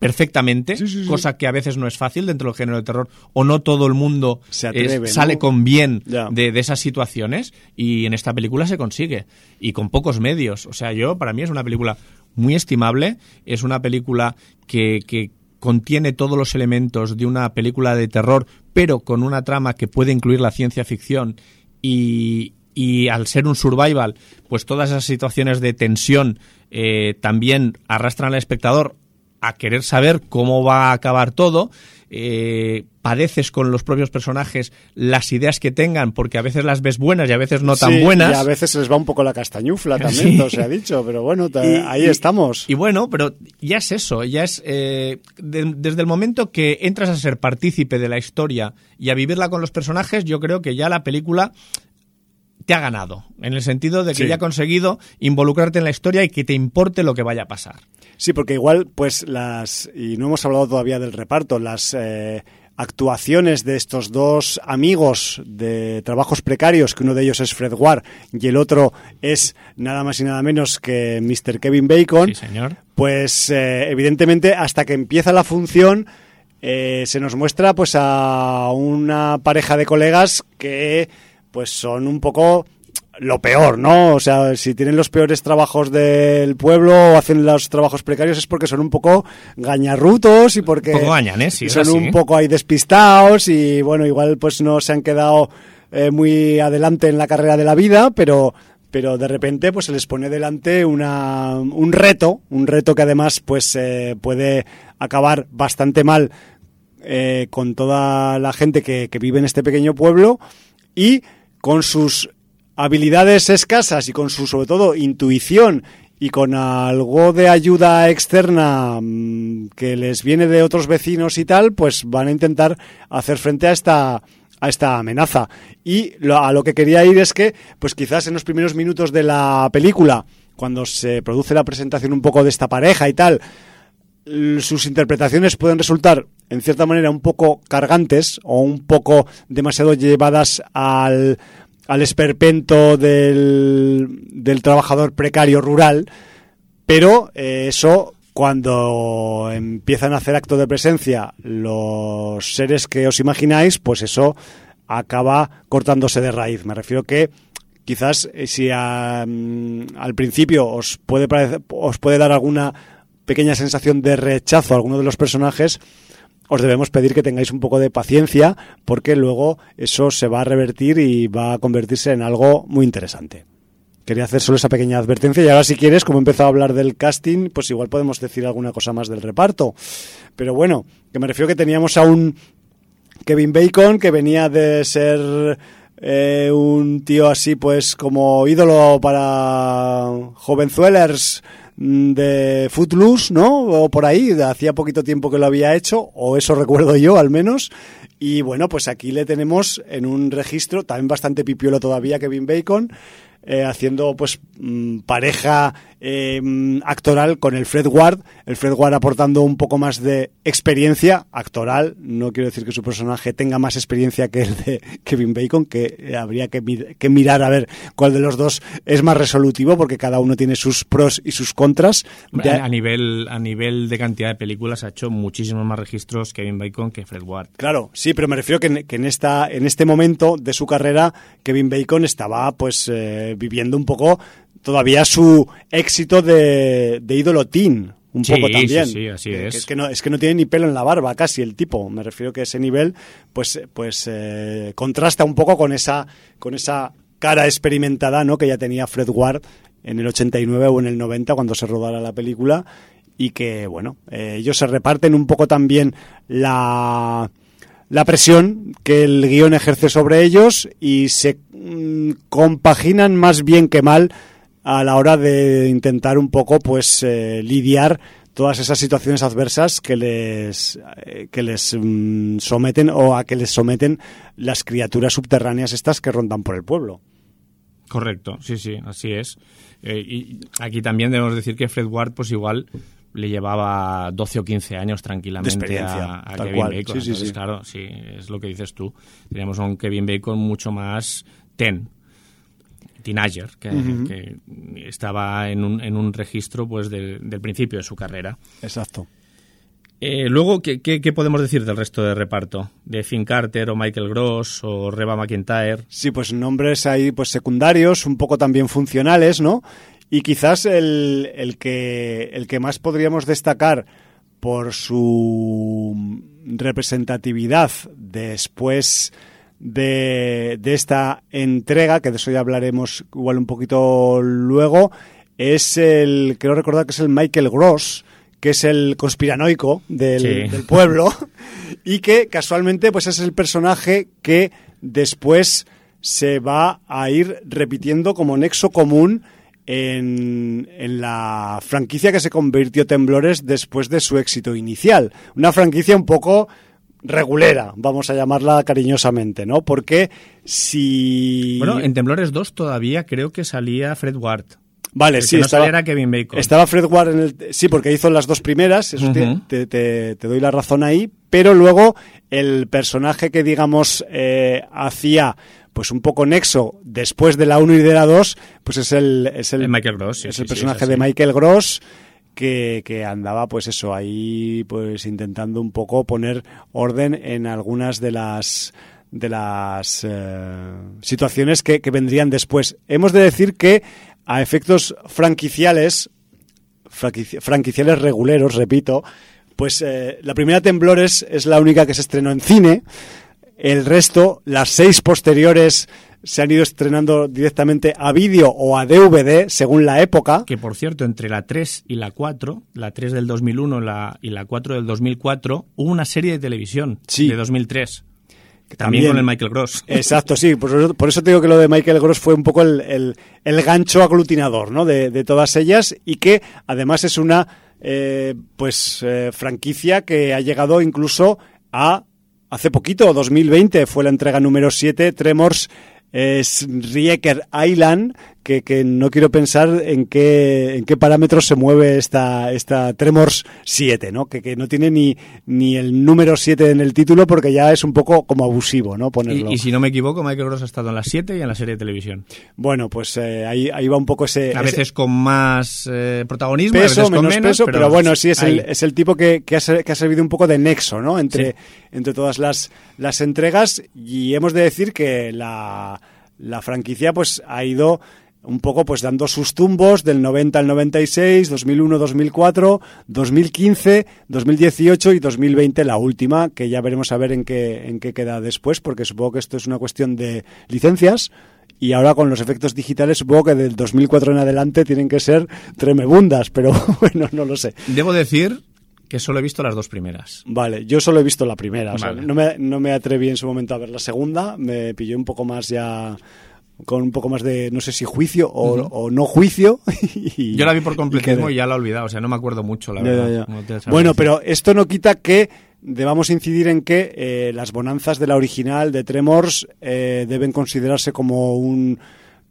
perfectamente, Sí, sí, sí. cosa que a veces no es fácil dentro del género de terror, o no todo el mundo Se es- atreve, ¿no? sale con bien de, de esas situaciones, y en esta película se consigue, y con pocos medios. O sea, yo, para mí es una película muy estimable, es una película que, que contiene todos los elementos de una película de terror, pero con una trama que puede incluir la ciencia ficción y, y al ser un survival, pues todas esas situaciones de tensión eh, también arrastran al espectador a querer saber cómo va a acabar todo. eh, padeces con los propios personajes las ideas que tengan, porque a veces las ves buenas y a veces no tan Sí, buenas. Y a veces se les va un poco la castañufla también, Sí. todo se ha dicho, pero bueno, Y- ahí y- estamos. Y bueno, pero ya es eso, ya es eh, de- desde el momento que entras a ser partícipe de la historia y a vivirla con los personajes, yo creo que ya la película te ha ganado, en el sentido de que Sí. ya ha conseguido involucrarte en la historia y que te importe lo que vaya a pasar. Sí, porque igual, pues las, y no hemos hablado todavía del reparto, las eh, actuaciones de estos dos amigos de trabajos precarios, que uno de ellos es Fred Ward y el otro es nada más y nada menos que Mr. Kevin Bacon, Sí, señor. pues eh, evidentemente hasta que empieza la función eh, se nos muestra pues a una pareja de colegas que pues son un poco lo peor, ¿no? O sea, si tienen los peores trabajos del pueblo o hacen los trabajos precarios es porque son un poco gañarrutos y porque Un poco sí, y es son un poco ahí despistados y bueno, igual pues no se han quedado eh, muy adelante en la carrera de la vida, pero pero de repente pues se les pone delante una, un reto, un reto que además pues eh, puede acabar bastante mal eh, con toda la gente que, que vive en este pequeño pueblo y con sus habilidades escasas y con su sobre todo intuición y con algo de ayuda externa mm, que les viene de otros vecinos y tal, pues van a intentar hacer frente a esta a esta amenaza. Y a lo que quería ir es que, pues quizás en los primeros minutos de la película, cuando se produce la presentación un poco de esta pareja y tal, sus interpretaciones pueden resultar, en cierta manera, un poco cargantes o un poco demasiado llevadas al, al esperpento del, del trabajador precario rural, pero eh, eso cuando empiezan a hacer acto de presencia los seres que os imagináis, pues eso acaba cortándose de raíz. Me refiero que quizás eh, si mm, al principio os puede, os puede dar alguna pequeña sensación de rechazo a alguno de los personajes, os debemos pedir que tengáis un poco de paciencia porque luego eso se va a revertir y va a convertirse en algo muy interesante. Quería hacer solo esa pequeña advertencia y ahora si quieres, como he empezado a hablar del casting, pues igual podemos decir alguna cosa más del reparto. Pero bueno, que me refiero que teníamos a un Kevin Bacon que venía de ser eh, un tío así pues como ídolo para jovenzuelers de Footloose, ¿no? O por ahí, hacía poquito tiempo que lo había hecho, o eso recuerdo yo al menos. Y bueno, pues aquí le tenemos en un registro, también bastante pipiolo todavía Kevin Bacon, eh, haciendo pues mm, pareja eh, actoral con el Fred Ward, el Fred Ward aportando un poco más de experiencia actoral, no quiero decir que su personaje tenga más experiencia que el de Kevin Bacon, que habría que, que mirar a ver cuál de los dos es más resolutivo, porque cada uno tiene sus pros y sus contras. A, nivel, a nivel de cantidad de películas ha hecho muchísimos más registros Kevin Bacon que Fred Ward. Claro, sí, pero me refiero que, que en, esta, en este momento de su carrera Kevin Bacon estaba pues eh, viviendo un poco todavía su éxito de, de ídolo teen, un poco también. Sí, sí, así es. Es que, no, es que no tiene ni pelo en la barba casi el tipo. Me refiero que ese nivel pues, pues eh, contrasta un poco con esa, con esa cara experimentada ¿no? que ya tenía Fred Ward en el 89 o en el 90 cuando se rodara la película y que, bueno, eh, ellos se reparten un poco también la, la presión que el guion ejerce sobre ellos y se mm, compaginan más bien que mal a la hora de intentar un poco pues eh, lidiar todas esas situaciones adversas que les eh, que les mm, someten o a que les someten las criaturas subterráneas estas que rondan por el pueblo. Correcto, sí, sí, así es. Eh, y aquí también debemos decir que Fred Ward, pues igual le llevaba 12 o 15 años tranquilamente a, Kevin Bacon. Sí, sí, claro, sí, es lo que dices tú. Teníamos a un Kevin Bacon mucho más ten, teenager, que, estaba en un, en un registro pues del principio de su carrera. Exacto. Eh, luego, ¿qué, ¿qué, podemos decir del resto de reparto? ¿De Finn Carter o Michael Gross o Reba McIntyre? Sí, pues nombres ahí pues secundarios, un poco también funcionales, ¿no? Y quizás el, el, que, el que más podríamos destacar por su representatividad después de, esta entrega, que de eso ya hablaremos igual un poquito luego, es el, creo recordar que es el Michael Gross, que es el conspiranoico del, del, pueblo, y que casualmente pues es el personaje que después se va a ir repitiendo como nexo común en, en, la franquicia que se convirtió Temblores después de su éxito inicial. Una franquicia un poco regulera, vamos a llamarla cariñosamente, ¿no? Porque si... Bueno, en Temblores 2 todavía creo que salía Fred Ward. Vale, sí, estaba, Kevin Bacon. Estaba Fred Ward en el... Sí, porque hizo las dos primeras, eso te, te, doy la razón ahí, pero luego el personaje que, digamos, eh, hacía pues un poco nexo después de la 1 y de la 2, pues es el... Es el, Michael Gross. es el personaje de Michael Gross que, andaba pues eso ahí pues intentando un poco poner orden en algunas de las de las eh, situaciones que, vendrían después. Hemos de decir que a efectos franquiciales, franquiciales reguleros, repito, pues eh, la primera Temblores es la única que se estrenó en cine. El resto, las seis posteriores se han ido estrenando directamente a vídeo o a DVD, según la época. Que por cierto, entre la 3 y la 4, la 3 del 2001 la, y la 4 del 2004, hubo una serie de televisión de 2003. También, con el Michael Gross. Exacto, sí. Por eso, por eso te digo que lo de Michael Gross fue un poco el, el, gancho aglutinador ¿no? de, de, todas ellas y que además es una eh, pues eh, franquicia que ha llegado incluso a hace poquito, 2020, fue la entrega número 7, Tremors es Rieker Island, que, que, no quiero pensar en qué, en qué parámetros se mueve esta, esta Tremors 7, ¿no? Que, que no tiene ni, ni el número 7 en el título porque ya es un poco como abusivo, ¿no? Ponerlo. Y, si no me equivoco, Michael Gross ha estado en la 7 y en la serie de televisión. Bueno, pues eh, ahí, ahí va un poco ese... A veces con más eh, protagonismo, peso, a veces con menos, peso, pero, bueno, sí, es el, es el, tipo que, que, ha, que ha servido un poco de nexo, ¿no? Entre, sí. entre todas las, las entregas y hemos de decir que la, la franquicia pues ha ido un poco pues dando sus tumbos del 90 al 96, 2001, 2004, 2015, 2018 y 2020 la última, que ya veremos a ver en qué, en qué queda después, porque supongo que esto es una cuestión de licencias. Y ahora con los efectos digitales supongo que del 2004 en adelante tienen que ser tremebundas, pero bueno, no lo sé. Debo decir que solo he visto las dos primeras. Vale, yo solo he visto la primera. O sea, no, me, no me atreví en su momento a ver la segunda, me pilló un poco más ya con un poco más de, no sé si juicio o, uh -huh. o no juicio. Y, Yo la vi por completismo y, y, ya la he olvidado, o sea, no me acuerdo mucho, la verdad. Ya, ya. Bueno, pero esto no quita que debamos incidir en que eh, las bonanzas de la original de Tremors eh, deben considerarse como un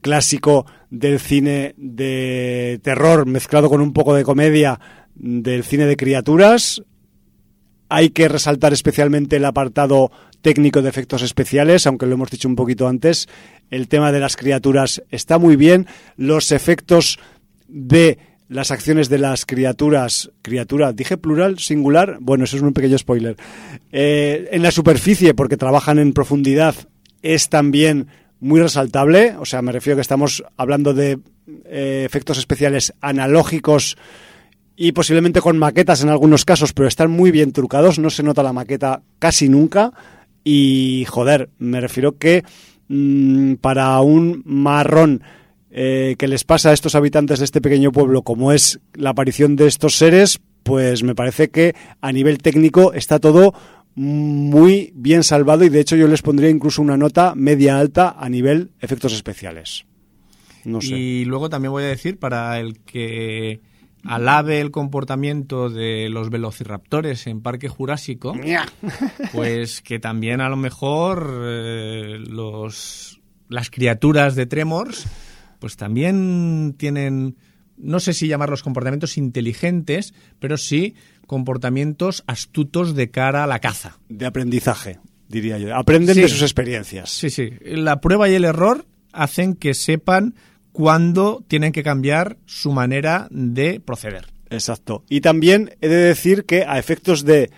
clásico del cine de terror mezclado con un poco de comedia del cine de criaturas. Hay que resaltar especialmente el apartado técnico de efectos especiales, aunque lo hemos dicho un poquito antes. El tema de las criaturas está muy bien. Los efectos de las acciones de las criaturas, criatura, dije plural, singular, bueno, eso es un pequeño spoiler. Eh, en la superficie, porque trabajan en profundidad, es también muy resaltable. O sea, me refiero que estamos hablando de eh, efectos especiales analógicos y posiblemente con maquetas en algunos casos, pero están muy bien trucados, no se nota la maqueta casi nunca. Y joder, me refiero que mmm, para un marrón eh, que les pasa a estos habitantes de este pequeño pueblo, como es la aparición de estos seres, pues me parece que a nivel técnico está todo muy bien salvado y de hecho yo les pondría incluso una nota media alta a nivel efectos especiales. No sé. Y luego también voy a decir para el que alabe el comportamiento de los velociraptores en Parque Jurásico, pues que también a lo mejor eh, los, las criaturas de Tremors pues también tienen, no sé si llamarlos comportamientos inteligentes, pero sí comportamientos astutos de cara a la caza. De aprendizaje, diría yo. Aprenden sí. de sus experiencias. Sí, sí. La prueba y el error hacen que sepan cuándo tienen que cambiar su manera de proceder. Exacto. Y también he de decir que a efectos de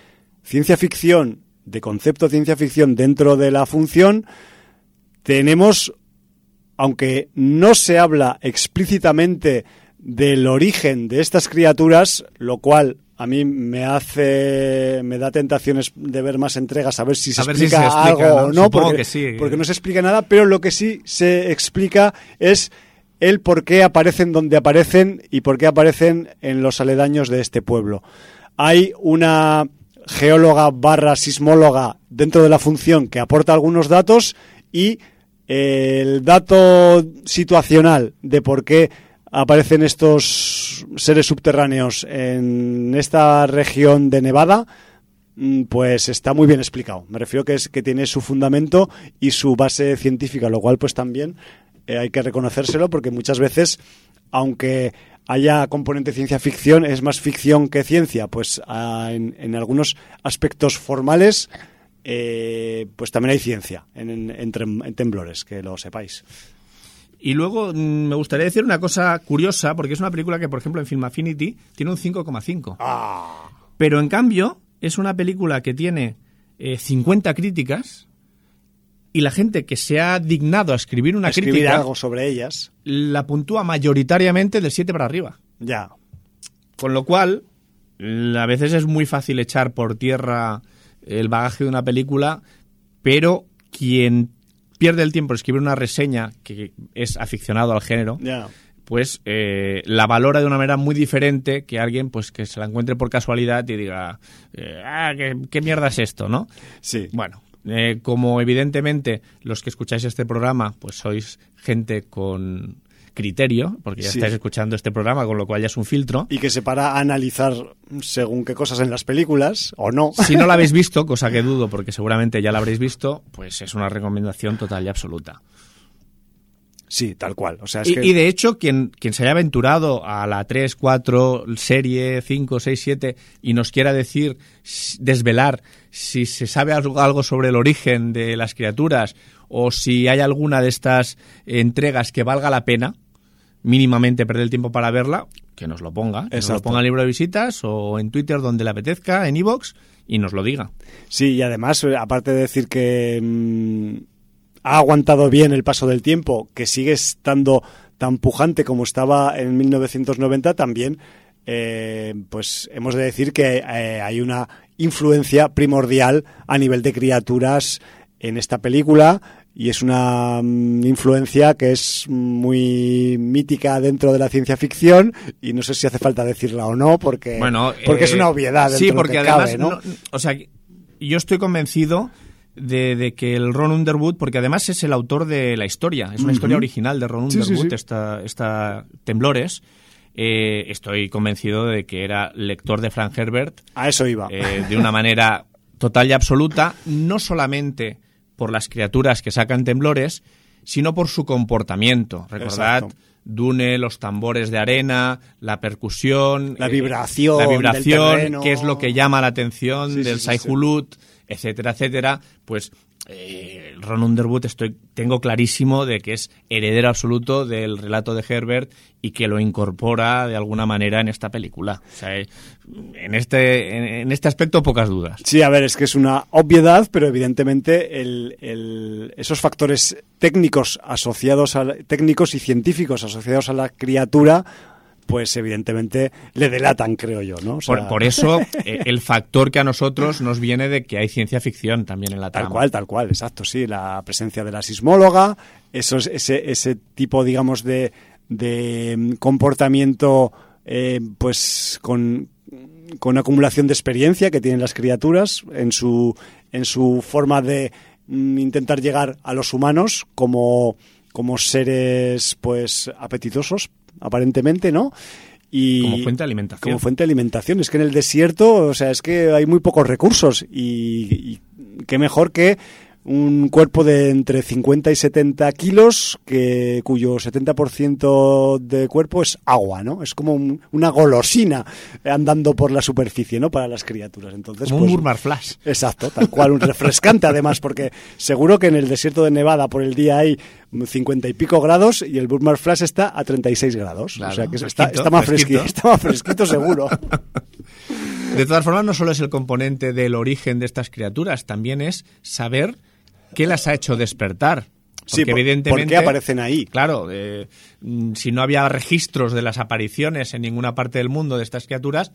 ciencia ficción, de concepto de ciencia ficción dentro de la función, tenemos, aunque no se habla explícitamente del origen de estas criaturas, lo cual a mí me hace me da tentaciones de ver más entregas a ver si se, a explica, si se explica algo ¿no? o no sí. porque no se explica nada pero lo que sí se explica es el por qué aparecen donde aparecen y por qué aparecen en los aledaños de este pueblo. Hay una geóloga barra sismóloga dentro de la función que aporta algunos datos y el dato situacional de por qué aparecen estos seres subterráneos en esta región de Nevada pues está muy bien explicado. Me refiero que es que tiene su fundamento y su base científica, lo cual pues también eh, hay que reconocérselo porque muchas veces, aunque haya componente de ciencia ficción, es más ficción que ciencia. Pues en, en, algunos aspectos formales, eh, pues también hay ciencia en, en, en, temblores, que lo sepáis. Y luego mm, me gustaría decir una cosa curiosa, porque es una película que, por ejemplo, en Film Affinity tiene un 5,5. Ah. Pero en cambio, es una película que tiene eh, 50 críticas y la gente que se ha dignado a escribir una escribir crítica algo sobre ellas la puntúa mayoritariamente del 7 para arriba. Ya. Con lo cual, a veces es muy fácil echar por tierra el bagaje de una película, pero quien pierde el tiempo en escribir una reseña que es aficionado al género, ya. pues eh, la valora de una manera muy diferente que alguien pues que se la encuentre por casualidad y diga, eh, ah, ¿qué, ¿qué, mierda es esto, no? Sí. Bueno, Eh, como evidentemente los que escucháis este programa, pues sois gente con criterio, porque ya Sí. estáis escuchando este programa, con lo cual ya es un filtro. Y que se para a analizar según qué cosas en las películas, o no. Si no lo habéis visto, cosa que dudo, porque seguramente ya lo habréis visto, pues es una recomendación total y absoluta. Sí, tal cual. O sea, es Y, que... y de hecho, quien, quien se haya aventurado a la 3, 4, serie 5, 6, 7 y nos quiera decir, desvelar si se sabe algo, sobre el origen de las criaturas o si hay alguna de estas entregas que valga la pena, mínimamente perder el tiempo para verla, que nos lo ponga. Que nos lo ponga en el libro de visitas o en Twitter donde le apetezca, en iVoox y nos lo diga. Sí, y además, eh, aparte de decir que mm, ha aguantado bien el paso del tiempo, que sigue estando tan pujante como estaba en 1990, también eh, pues hemos de decir que eh, hay una influencia primordial a nivel de criaturas en esta película y es una mm, influencia que es muy mítica dentro de la ciencia ficción y no sé si hace falta decirla o no porque, Bueno, porque es eh, una obviedad Sí, de lo porque que además, cabe, ¿no? no- o sea, yo estoy convencido de, de que el Ron Underwood, porque además es el autor de la historia, es una historia original de Ron Sí, sí, Underwood, sí. Esta, esta Temblores. Eh, estoy convencido de que era lector de Frank Herbert A eso iba. eh, de una manera total y absoluta, no solamente por las criaturas que sacan temblores, sino por su comportamiento. Recordad Exacto. Dune, los tambores de arena, la percusión, La eh, vibración la del vibración, terreno. que es lo que llama la atención Sí, del sí. Saihulut, etcétera, etcétera. Pues eh, Ron Underwood estoy tengo clarísimo de que es heredero absoluto del relato de Herbert y que lo incorpora de alguna manera en esta película. O sea, eh, en este en, este aspecto pocas dudas. Sí, a ver, es que es una obviedad, pero evidentemente esos factores técnicos asociados a técnicos y científicos asociados a la criatura, pues evidentemente le delatan, creo yo, ¿no? O sea, Por, por eso eh, el factor que a nosotros nos viene de que hay ciencia ficción también en la Tal trama. cual, tal cual, exacto, sí. La presencia de la sismóloga, esos, ese, ese tipo, digamos, de, de mm, comportamiento, eh, pues con, con acumulación de experiencia que tienen las criaturas en su, en su forma de mm, intentar llegar a los humanos como, como seres, pues, apetitosos, aparentemente, ¿no? Y Como fuente de alimentación. Como fuente de alimentación. Es que en el desierto, o sea, es que hay muy pocos recursos y, y qué mejor que un cuerpo de entre 50 y 70 kilos que cuyo 70% de cuerpo es agua, ¿no? Es como un- una golosina andando por la superficie, ¿no? Para las criaturas. Entonces, Como un pues, Burmar Flash. Exacto, tal cual, un refrescante además, porque seguro que en el desierto de Nevada por el día hay 50 y pico grados y el Burmar Flash está a 36 grados. Claro, o sea que está más fresquito. fresquito, está más fresquito seguro. De todas formas, no solo es el componente del origen de estas criaturas, también es saber qué las ha hecho despertar. Sí, Porque por- evidentemente, ¿por qué aparecen ahí? Claro, eh, si no había registros de las apariciones en ninguna parte del mundo de estas criaturas,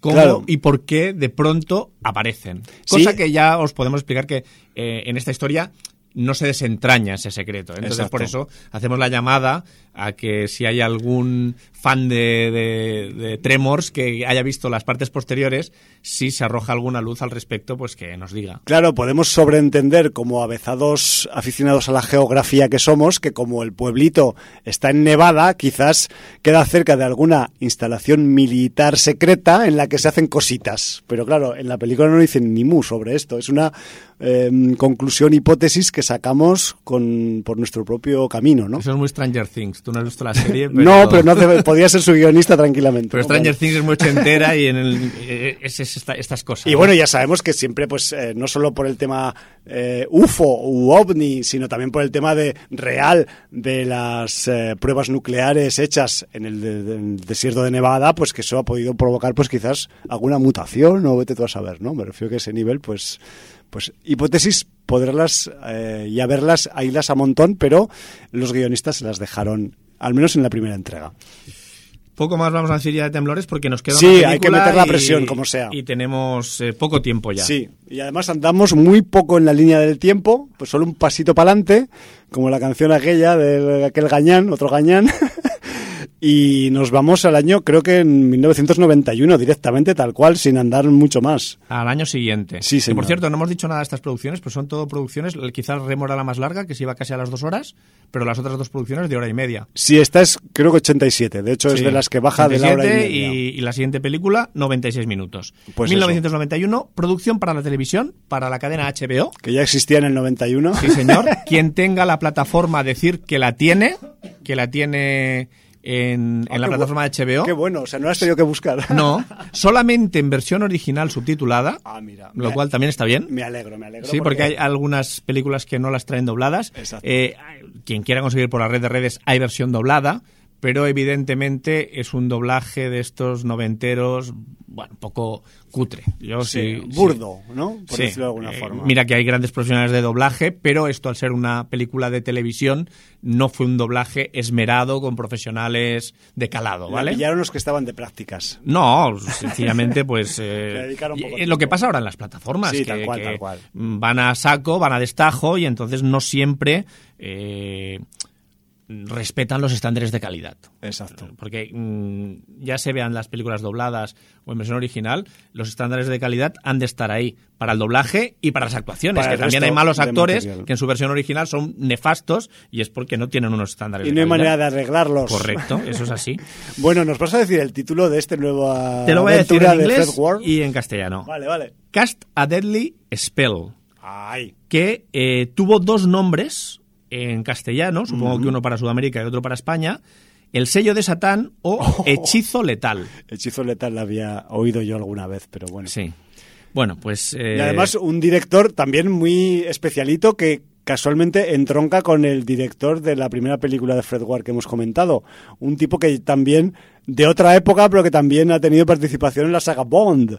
¿cómo Claro. y por qué de pronto aparecen? Sí. Cosa que ya os podemos explicar que eh, en esta historia no se desentraña ese secreto. Entonces, Exacto. por eso hacemos la llamada a que si hay algún fan de, de- de Tremors que haya visto las partes posteriores, si se arroja alguna luz al respecto, pues que nos diga. Claro, podemos sobreentender como avezados aficionados a la geografía que somos, que como el pueblito está en Nevada, quizás queda cerca de alguna instalación militar secreta en la que se hacen cositas. Pero claro, en la película no dicen ni mu sobre esto. Es una eh, conclusión, hipótesis que sacamos con, por nuestro propio camino, ¿no? Eso es muy Stranger Things. Tú no has visto la serie, pero... No, pero no hace- podría ser su guionista tranquilamente. Pero. Stranger. Things es muy ochentera y en el, eh, es, es esta- estas cosas. Y ¿no? bueno, ya sabemos que siempre, pues, eh, no solo por el tema eh, UFO u OVNI, sino también por el tema de real de las eh, pruebas nucleares hechas en el, de- del desierto de Nevada, pues que eso ha podido provocar, pues quizás alguna mutación o vete tú a saber, ¿no? Me refiero que ese nivel, pues, pues hipótesis poderlas eh, ya verlas, las a montón, pero los guionistas se las dejaron, al menos en la primera entrega. Poco más vamos a decir ya de temblores porque nos queda Sí, una hay que meter la y- presión, como sea. Y tenemos eh, poco tiempo ya. Sí, y además andamos muy poco en la línea del tiempo, pues solo un pasito para adelante, como la canción aquella de aquel gañán, otro gañán. Y nos vamos al año, creo que en 1991, directamente, tal cual, sin andar mucho más. Al año siguiente. Sí, señor. por cierto, no hemos dicho nada de estas producciones, pues son todo producciones, quizás Remora la más larga, que se iba casi a las dos horas, pero las otras dos producciones de hora y media. Sí, esta es, creo que 87. De hecho, es Sí, de las que baja de la hora y 87 media. y, y la siguiente película, 96 minutos. Pues 1991, producción para la televisión, para la cadena HBO. Que ya existía en el 91. Sí, señor. Quien tenga la plataforma, decir que la tiene, que la tiene en, en Ah, la qué plataforma de HBO. Qué bueno, o sea, no la has tenido que buscar. No, solamente en versión original subtitulada, Ah, mira. lo cual también está bien. Me alegro, me alegro. Sí, porque hay algunas películas que no las traen dobladas. Exacto. Eh, quien quiera conseguir por la red de redes hay versión doblada, pero evidentemente es un doblaje de estos noventeros, bueno, un poco cutre. Yo Sí, sí, burdo, ¿no? Por Sí, decirlo de alguna eh, forma. Mira que hay grandes profesionales de doblaje, pero esto al ser una película de televisión no fue un doblaje esmerado con profesionales de calado, La ¿vale? pillaron los que estaban de prácticas. No, sencillamente, pues. eh, poco eh, lo que pasa ahora en las plataformas. Sí, que, tal cual, que tal cual. Van a saco, van a destajo y entonces no siempre eh, respetan los estándares de calidad. Exacto. Porque mm, ya se vean las películas dobladas o en versión original, los estándares de calidad han de estar ahí para el doblaje y para las actuaciones. Para que también hay malos actores material. que en su versión original son nefastos y es porque no tienen unos estándares Y de no hay calidad. manera de arreglarlos. Correcto, eso es así. Bueno, ¿nos vas a decir el título de este nuevo Te lo voy a decir en de inglés y en castellano. Vale, vale. Cast a Deadly Spell, Ay. que eh, tuvo dos nombres en castellano, supongo que uno para Sudamérica y otro para España, El sello de Satán o Oh. Hechizo Letal. Hechizo letal la había oído yo alguna vez, pero bueno. Sí. Bueno, pues... eh, Y además un director también muy especialito que casualmente entronca con el director de la primera película de Fred Ward que hemos comentado. Un tipo que también, de otra época, pero que también ha tenido participación en la saga Bond.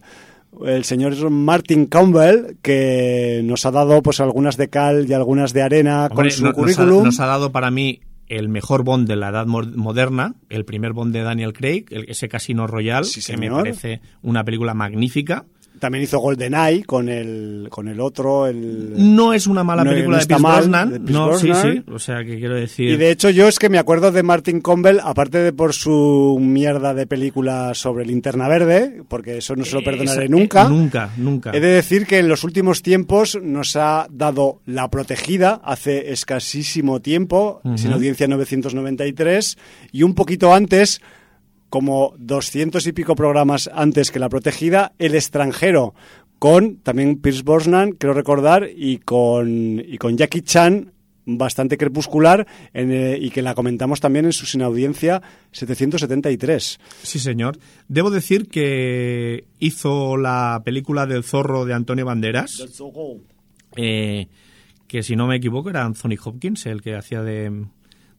El señor Martin Campbell, que nos ha dado pues algunas de cal y algunas de arena hombre, con su no- nos ha- currículum. Nos ha, dado para mí el mejor Bond de la edad mo- moderna, el primer Bond de Daniel Craig, el- ese Casino Royale, Sí, que me parece una película magnífica. También hizo GoldenEye con el, con el otro, el... No es una mala No- película no de Pierce mal, Brosnan. de Pierce no, sí, Brosnan. sí. O sea, que quiero decir... Y de hecho yo es que me acuerdo de Martin Campbell, aparte de por su mierda de película sobre linterna verde, porque eso no se lo Eh, perdonaré nunca. eh, nunca, nunca. He de decir que en los últimos tiempos nos ha dado La Protegida hace escasísimo tiempo, sin audiencia 993, y un poquito antes, como 200 y pico programas antes que La Protegida, El Extranjero, con también Pierce Brosnan, creo recordar, y con, y con Jackie Chan, bastante crepuscular, en, eh, y que la comentamos también en su sin audiencia 773. Sí, señor. Debo decir que hizo la película del zorro de Antonio Banderas, eh, que si no me equivoco era Anthony Hopkins, el que hacía de,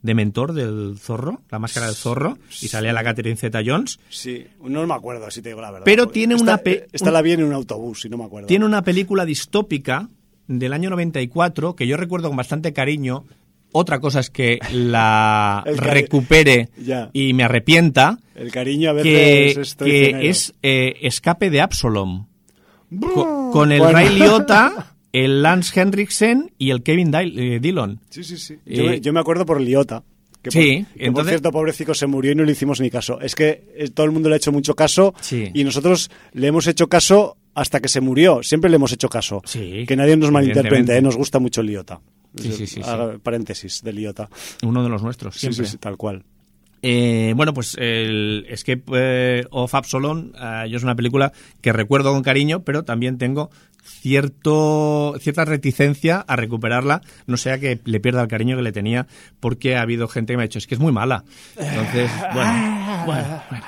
de mentor del zorro, la máscara del zorro, y salía la Catherine Zeta-Jones. Sí, no me acuerdo, si te digo la verdad. Pero tiene esta- una pe- Esta la vi en un autobús, si no me acuerdo. Tiene una película distópica del año 94 que yo recuerdo con bastante cariño. Otra cosa es que la recupere Ya. y me arrepienta. El cariño a veces que, es que es eh, Escape de. Co- con el Bueno. Ray Liotta, el Lance Henriksen y el Kevin eh, Dillon. Sí, sí, sí. Yo, Eh, me, yo me acuerdo por Liota. Que por, Sí, por entonces- cierto, pobrecito se murió y no le hicimos ni caso. Es que eh, todo el mundo le ha hecho mucho caso Sí. y nosotros le hemos hecho caso hasta que se murió. Siempre le hemos hecho caso. Sí, que nadie nos malinterprete. ¿eh? nos gusta mucho Liota. Sí, sí, sí, Paréntesis de Liota. Uno de los nuestros, Sí, siempre. sí, sí, tal cual. Eh, bueno, pues el Escape of Absalom eh, yo es una película que recuerdo con cariño, pero también tengo cierto cierta reticencia a recuperarla, no sea que le pierda el cariño que le tenía, porque ha habido gente que me ha dicho, es que es muy mala. Entonces, bueno, bueno, bueno.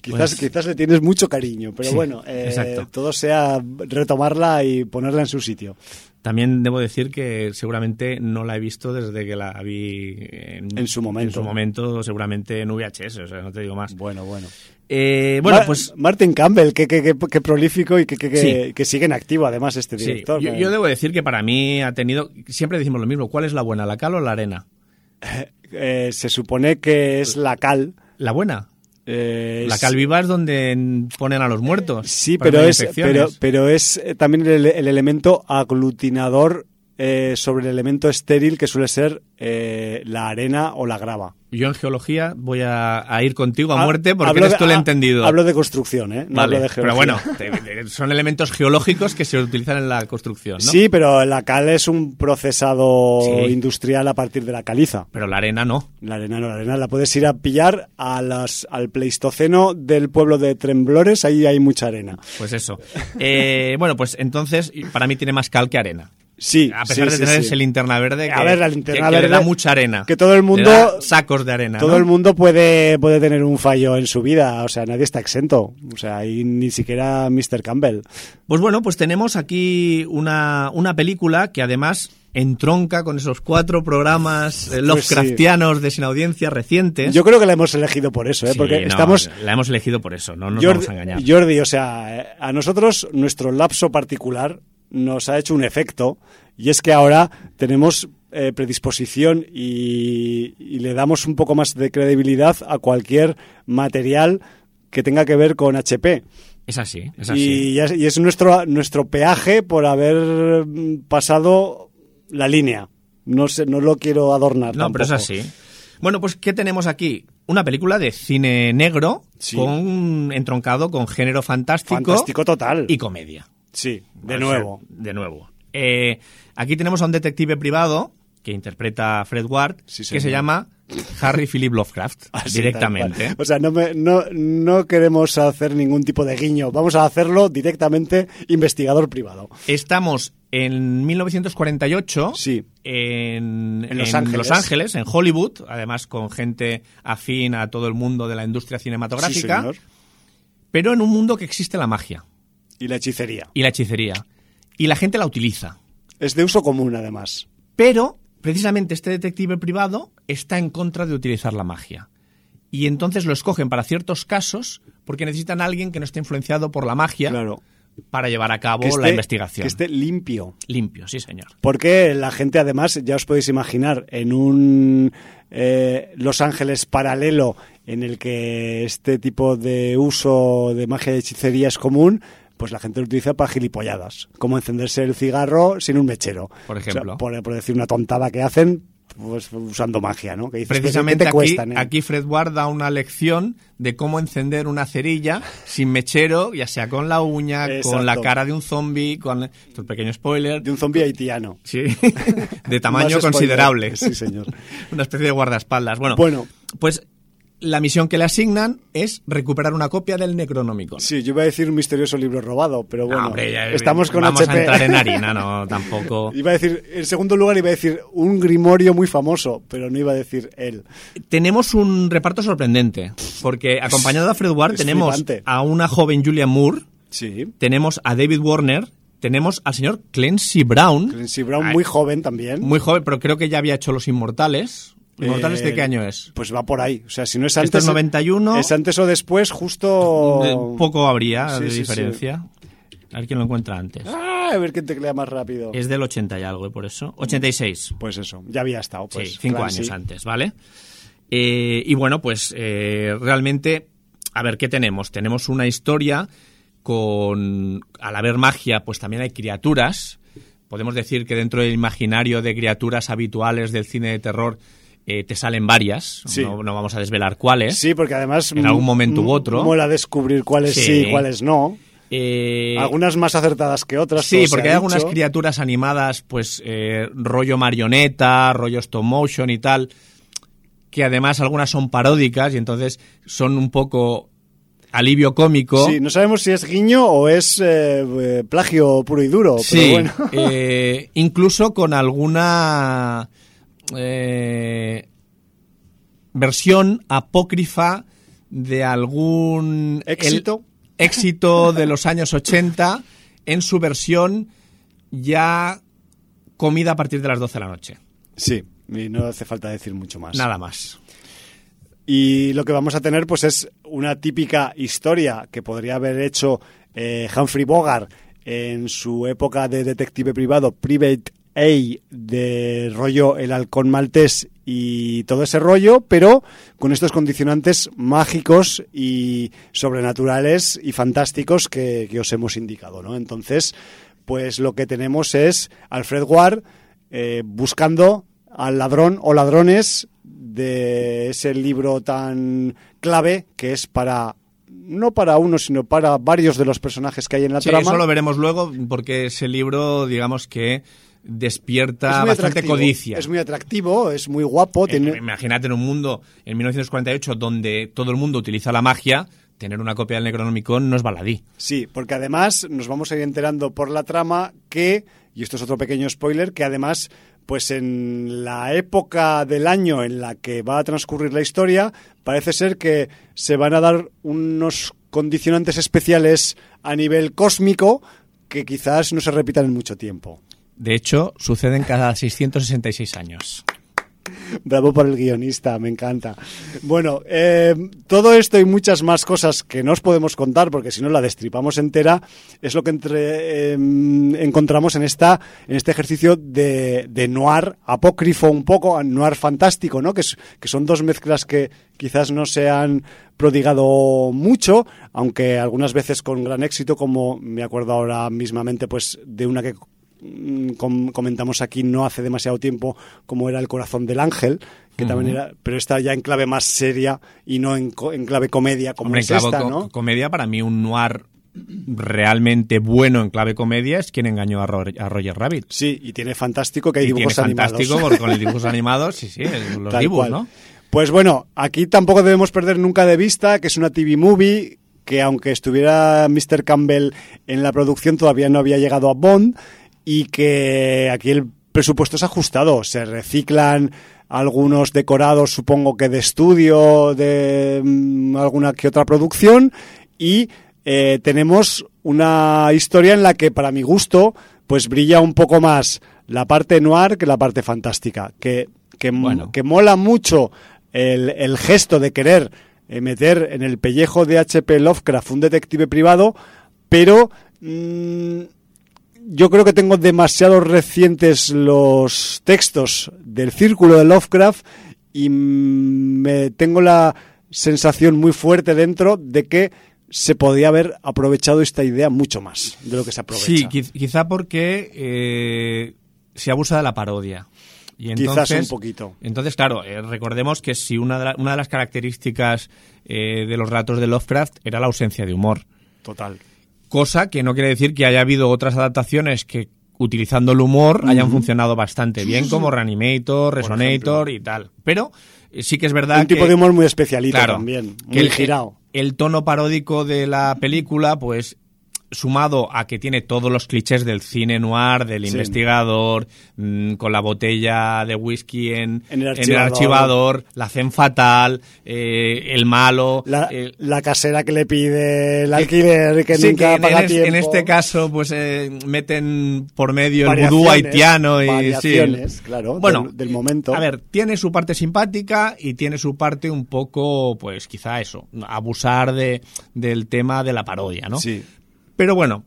Quizás, Pues- quizás le tienes mucho cariño, pero Sí, bueno, eh, todo sea retomarla y ponerla en su sitio. También debo decir que seguramente no la he visto desde que la vi en, En su momento. En su momento, seguramente en VHS, o sea, no te digo más. Bueno, bueno. Eh, bueno, pues Martin Campbell, que, que, que- que prolífico y que, Sí. que sigue en activo además este sí, director. yo, debo decir que para mí ha tenido. Siempre decimos lo mismo: ¿cuál es la buena, la cal o la arena? Eh, se supone que es la cal. La buena. eh, La cal viva es donde ponen a los muertos. Sí, pero es, pero, pero es también el, el elemento aglutinador eh, sobre el elemento estéril que suele ser eh, la arena o la grava. Yo en geología voy a, ir contigo a muerte porque eres tú el entendido. Hablo de construcción, ¿eh? No hablo de geología. Pero bueno, son elementos geológicos que se utilizan en la construcción, ¿no? Sí, pero la cal es un procesado industrial a partir de la caliza. Pero la arena no. La arena no, la arena la puedes ir a pillar a las, al Pleistoceno del pueblo de Tremblores, ahí hay mucha arena. Pues eso. Eh, bueno, pues entonces para mí tiene más cal que arena. Sí, a pesar de tener ese linterna verde que, a ver, la linterna verde, le da mucha arena. Que todo el mundo sacos de arena. Todo el mundo puede puede tener un fallo en su vida, o sea, nadie está exento, o sea, y ni siquiera Mr. Campbell. Pues bueno, pues tenemos aquí una, una película que además entronca con esos cuatro programas eh, pues Lovecraftianos de sin audiencia recientes. Yo creo que la hemos elegido por eso, ¿eh? porque estamos... La hemos elegido por eso, no nos vamos a engañar. Jordi, o sea, eh, a nosotros nuestro lapso particular nos ha hecho un efecto y es que ahora tenemos eh, predisposición y, le damos un poco más de credibilidad a cualquier material que tenga que ver con HP. Es así, es así. Y, es nuestro, nuestro peaje por haber pasado la línea. No, sé, no lo quiero adornar. No, pero es así. Bueno, pues ¿qué tenemos aquí? Una película de cine negro con entroncado con género fantástico. Fantástico total. Y comedia. Sí, de nuevo. de nuevo. Eh, aquí tenemos a un detective privado que interpreta a Fred Ward, que se llama Harry Philip Lovecraft, directamente. O sea, no, no, no, queremos hacer ningún tipo de guiño, vamos a hacerlo directamente investigador privado. Estamos en 1948 sí. en, Los, Ángeles. Los, Ángeles. en Hollywood, además con gente afín a todo el mundo de la industria cinematográfica, pero en un mundo que existe la magia. Y la hechicería. Y la hechicería. Y la gente la utiliza. Es de uso común, además. Pero, precisamente, este detective privado está en contra de utilizar la magia. Y entonces lo escogen para ciertos casos porque necesitan a alguien que no esté influenciado por la magia. Claro para llevar a cabo la investigación. Que esté limpio. Limpio, sí, señor. Porque la gente, además, ya os podéis imaginar, en un eh, Los Ángeles paralelo en el que este tipo de uso de magia de hechicería es común, pues la gente lo utiliza para gilipolladas, como encenderse el cigarro sin un mechero. Por ejemplo. por, decir una tontada que hacen, pues usando magia, ¿no? Que Precisamente te aquí, aquí, Fred Ward da una lección de cómo encender una cerilla sin mechero, ya sea con la uña, con la cara de un zombie, con... Es pequeño spoiler. De un zombie haitiano. Sí, de tamaño considerable. Sí, señor. una especie de guardaespaldas. Bueno, bueno, pues la misión que le asignan es recuperar una copia del Necronómico. Sí, yo iba a decir un misterioso libro robado, pero bueno, estamos con vamos a entrar en harina, no, tampoco. Iba a decir, en segundo lugar iba a decir un grimorio muy famoso, pero no iba a decir él. Tenemos un reparto sorprendente, porque acompañado de Fred Ward tenemos a una joven Julia Moore, sí. tenemos a David Warner, tenemos al señor Clancy Brown. Clancy Brown, muy joven también. Muy joven, pero creo que ya había hecho Los Inmortales. ¿Inmortales de qué año es? Pues va por ahí. O sea, si no es antes. es 91. Es antes o después, justo. Poco habría de diferencia. A ver quién lo encuentra antes. Ah, a ver quién teclea más rápido. Es del 80 y algo, ¿eh? por eso. 86. Pues eso, ya había estado. Pues, sí, cinco años antes, ¿vale? Eh, y bueno, pues eh, realmente, a ver, ¿qué tenemos? Tenemos una historia con, al haber magia, pues también hay criaturas. Podemos decir que dentro del imaginario de criaturas habituales del cine de terror eh, te salen varias, no, vamos a desvelar cuáles. Sí, porque además... En algún momento u otro. Mola descubrir cuáles sí, y cuáles no. Eh, algunas más acertadas que otras. Sí, porque hay algunas criaturas animadas, pues eh, rollo marioneta, rollo stop motion y tal, que además algunas son paródicas y entonces son un poco alivio cómico. Sí, no sabemos si es guiño o es plagio puro y duro. Sí, pero bueno. incluso con alguna eh, versión apócrifa de algún éxito éxito de los años 80 en su versión ya comida a partir de las 12 de la noche. Sí, y no hace falta decir mucho más. Nada más. Y lo que vamos a tener pues es una típica historia que podría haber hecho eh, Humphrey Bogart en su época de detective privado, Private de rollo el halcón maltés y todo ese rollo, pero con estos condicionantes mágicos y sobrenaturales y fantásticos que, os hemos indicado, ¿no? Entonces, pues lo que tenemos es Alfred Ward eh, buscando al ladrón o ladrones de ese libro tan clave que es para no para uno, sino para varios de los personajes que hay en la Sí, trama. eso lo veremos luego, porque ese libro, digamos que despierta bastante atractivo, codicia. Es muy atractivo, es muy guapo. Eh, tiene- Imagínate en un mundo, en 1948, donde todo el mundo utiliza la magia, tener una copia del Necronomicon no es baladí. Sí, porque además nos vamos a ir enterando por la trama que, y esto es otro pequeño spoiler, que además, pues en la época del año en la que va a transcurrir la historia, parece ser que se van a dar unos condicionantes especiales a nivel cósmico que quizás no se repitan en mucho tiempo. De hecho, suceden cada 666 años. Bravo por el guionista, me encanta. Bueno, eh, todo esto y muchas más cosas que no os podemos contar, porque si no la destripamos entera, es lo que entre- eh, encontramos en, esta, en este ejercicio de, noir apócrifo un poco, noir fantástico, ¿no? Que, que son dos mezclas que quizás no se han prodigado mucho, aunque algunas veces con gran éxito, como me acuerdo ahora mismamente, pues de una que com- comentamos aquí no hace demasiado tiempo como era el corazón del ángel que también era pero está ya en clave más seria y no en, co- en clave comedia como Hombre, es esta co- no comedia, para mí un noir realmente bueno en clave comedia es quien engañó a, Ro- a Roger Rabbit. sí y tiene fantástico que hay y tiene dibujos animados fantástico porque con los dibujos animados, sí, sí, los Tal dibujos, cual. ¿no? Pues bueno, aquí tampoco debemos perder nunca de vista que es una TV movie que aunque estuviera Mr. Campbell en la producción todavía no había llegado a Bond y que aquí el presupuesto es ajustado, se reciclan algunos decorados supongo que de estudio, de mm, alguna que otra producción y eh, tenemos una historia en la que para mi gusto pues brilla un poco más la parte noir que la parte fantástica, que, que, Bueno. que mola mucho el, el gesto de querer eh, meter en el pellejo de H.P. Lovecraft un detective privado, pero mm, yo creo que tengo demasiado recientes los textos del círculo de Lovecraft y me tengo la sensación muy fuerte dentro de que se podía haber aprovechado esta idea mucho más de lo que se aprovecha. Sí, quiz- quizá porque eh, se abusa de la parodia. Y Quizás entonces, un poquito. Entonces, claro, eh, recordemos que si una de, la- una de las características eh, de los relatos de Lovecraft era la ausencia de humor. Total. Cosa que no quiere decir que haya habido otras adaptaciones que utilizando el humor hayan funcionado bastante bien, como Reanimator, Resonator y tal. Pero eh, sí que es verdad Un que... tipo de humor muy especialito Claro, también, que muy el, girado. el tono paródico de la película, pues sumado a que tiene todos los clichés del cine noir, del Sí. investigador, mm, con la botella de whisky en, En el en archivador. archivador, la zen fatal, eh, el malo. La, eh, la casera que le pide el alquiler que sí, nunca que en, paga es- tiempo. en este caso, pues eh, meten por medio el vudú haitiano y sí, claro, bueno, del- del momento. A ver, tiene su parte simpática y tiene su parte un poco, pues quizá eso, abusar de, del tema de la parodia, ¿no? Sí. Pero bueno,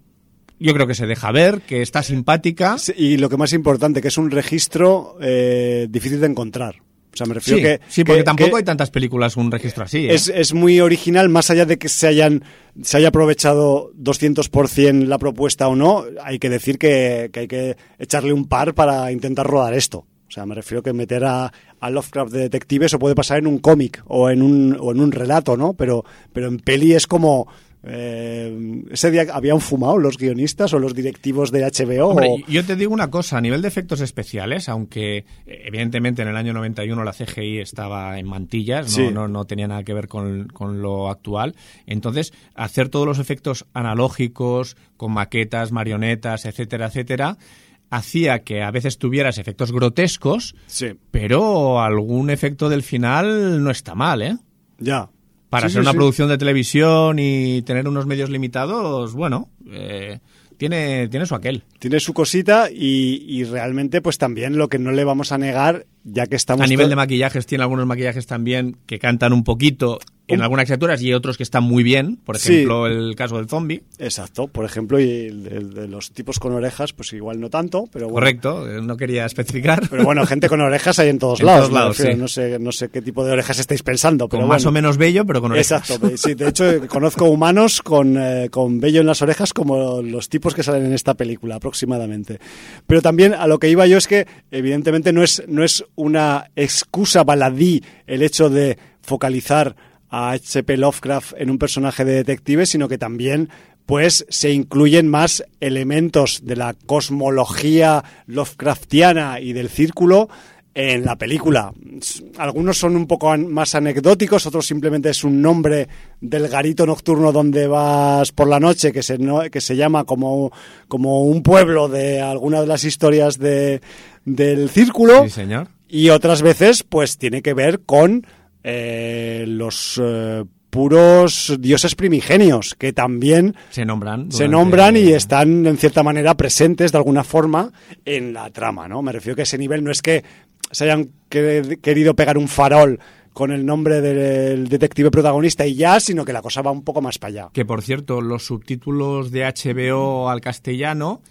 yo creo que se deja ver, que está simpática. Sí, Y lo que más importante, que es un registro eh, difícil de encontrar. O sea, me refiero Sí, que... sí, porque que- tampoco que hay tantas películas con un registro así. ¿eh? es, es muy original, más allá de que se hayan se haya aprovechado 200% la propuesta o no, hay que decir que, que hay que echarle un par para intentar rodar esto. O sea, me refiero que meter a, a Lovecraft de detective eso puede pasar en un cómic o en un, o en un relato, ¿no? Pero, pero en peli es como... eh, ese día habían fumado los guionistas o los directivos de HBO. Hombre, o- yo te digo una cosa, a nivel de efectos especiales, aunque eh, evidentemente en el año 91 la CGI estaba en mantillas, no, Sí. no, no tenía nada que ver con, con lo actual, entonces hacer todos los efectos analógicos, con maquetas, marionetas, etcétera, etcétera, hacía que a veces tuvieras efectos grotescos, Sí, pero algún efecto del final no está mal, ¿eh? ya. Para Sí, ser sí, una sí. producción de televisión y tener unos medios limitados, bueno, eh, tiene, tiene su aquel. Tiene su cosita y, y realmente pues también lo que no le vamos a negar, ya que estamos... A nivel de maquillajes, tiene algunos maquillajes también que cantan un poquito en algunas criaturas y otros que están muy bien, por ejemplo el caso del zombie. Exacto, por ejemplo, y el, de los tipos con orejas, pues igual no tanto, pero Correcto, eh, no quería especificar. Pero bueno, gente con orejas hay en todos lados. lados no, sé, no sé qué tipo de orejas estáis pensando. Pero más o menos bello, pero con orejas. Exacto, sí, de hecho conozco humanos con, eh, con bello en las orejas como los tipos que salen en esta película aproximadamente. Pero también a lo que iba yo es que evidentemente no es, no es una excusa baladí el hecho de focalizar a H.P. Lovecraft en un personaje de detective, sino que también pues se incluyen más elementos de la cosmología Lovecraftiana y del círculo en la película. Algunos son un poco más anecdóticos, otros simplemente es un nombre del garito nocturno donde vas por la noche, que se, que se llama como, como un pueblo de alguna de las historias de, del círculo. Sí, señor. Y otras veces, pues tiene que ver con eh, los eh, puros dioses primigenios que también se nombran se nombran y están en cierta manera presentes de alguna forma en la trama no me refiero que ese nivel no es que se hayan querido pegar un farol con el nombre del detective protagonista y ya, sino que la cosa va un poco más para allá. Que por cierto, los subtítulos de HBO al castellano,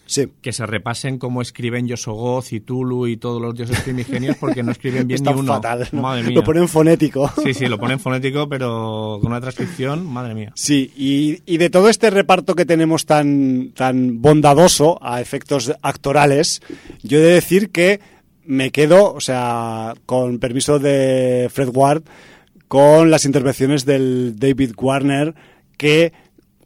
que se repasen como escriben Yosogoz y Tulu y todos los dioses primigenios, porque no escriben bien ni uno. fatal. Lo ponen fonético. Sí, sí, lo ponen fonético, pero con una transcripción, madre mía. Sí, y, y de todo este reparto que tenemos tan, tan bondadoso a efectos actorales, yo he de decir que me quedo, o sea, con permiso de Fred Ward, con las intervenciones del David Warner, que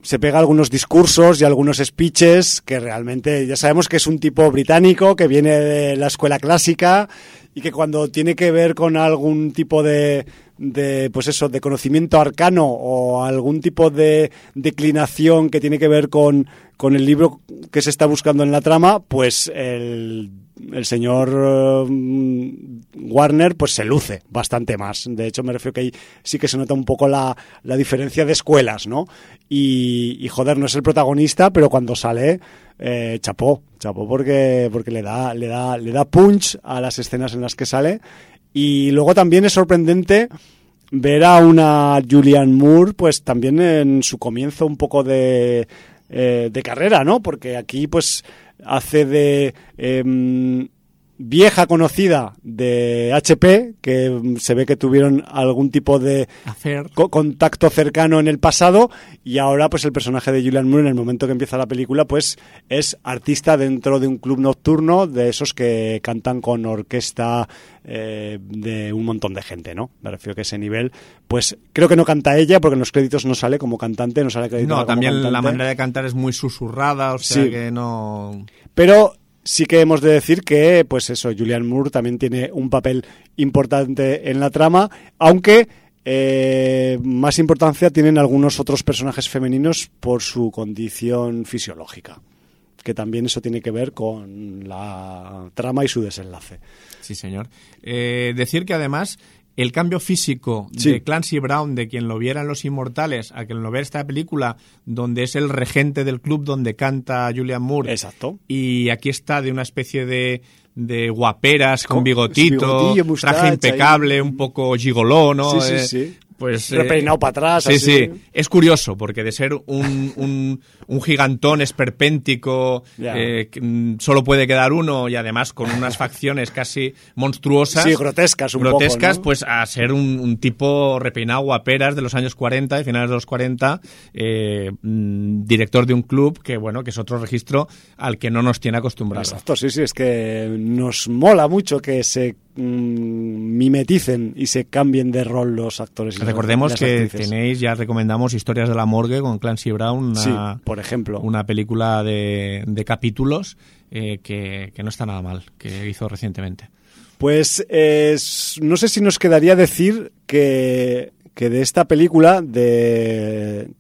se pega algunos discursos y algunos speeches que realmente ya sabemos que es un tipo británico que viene de la escuela clásica y que cuando tiene que ver con algún tipo de, de pues eso de conocimiento arcano o algún tipo de declinación que tiene que ver con, con el libro que se está buscando en la trama pues el el señor eh, Warner pues se luce bastante más. De hecho, me refiero que ahí sí que se nota un poco la, diferencia de escuelas, ¿no? Y, joder, no es el protagonista, pero cuando sale, eh, chapó, chapó porque, porque le da, le da, le da punch a las escenas en las que sale. Y luego también es sorprendente ver a una Julianne Moore, pues también en su comienzo un poco de, eh, de carrera, ¿no? Porque aquí, pues, hace de em, vieja conocida de HP, que se ve que tuvieron algún tipo de contacto cercano en el pasado, y ahora pues el personaje de Julian Moore en el momento que empieza la película pues es artista dentro de un club nocturno de esos que cantan con orquesta eh, de un montón de gente, ¿no? Me refiero que ese nivel, pues creo que no canta ella porque en los créditos no sale como cantante, no sale acreditada No, también la manera de cantar es muy susurrada, o sea que no... Pero sí que hemos de decir que, pues eso, Julian Moore también tiene un papel importante en la trama, aunque eh, más importancia tienen algunos otros personajes femeninos por su condición fisiológica, que también eso tiene que ver con la trama y su desenlace. Sí, señor. Eh, decir que además el cambio físico de Clancy Brown, de quien lo viera en Los Inmortales, a quien lo vea esta película, donde es el regente del club donde canta Julian Moore. Exacto. Y aquí está de una especie de, de guaperas con, bigotito, traje impecable, un poco gigoló, ¿no? Sí, sí, eh, sí pues repeinado para atrás. Sí, sí. Es curioso porque de ser un, un, un gigantón esperpéntico, eh, mm, solo puede quedar uno y además con unas facciones casi monstruosas. Sí, grotescas un Grotescas, pues a ser un, tipo repeinado guaperas de los años 40 y finales de los 40, eh, mm, director de un club que, bueno, que es otro registro al que no nos tiene acostumbrados. Exacto, sí, sí, es que nos mola mucho que se mimeticen y se cambien de rol los actores. Recordemos que tenéis, ya recomendamos Historias de la Morgue con Clancy Brown, una, por ejemplo. Una película de, de capítulos eh, que, no está nada mal, que hizo recientemente. Pues no sé si nos quedaría decir que, que de esta película, de eh,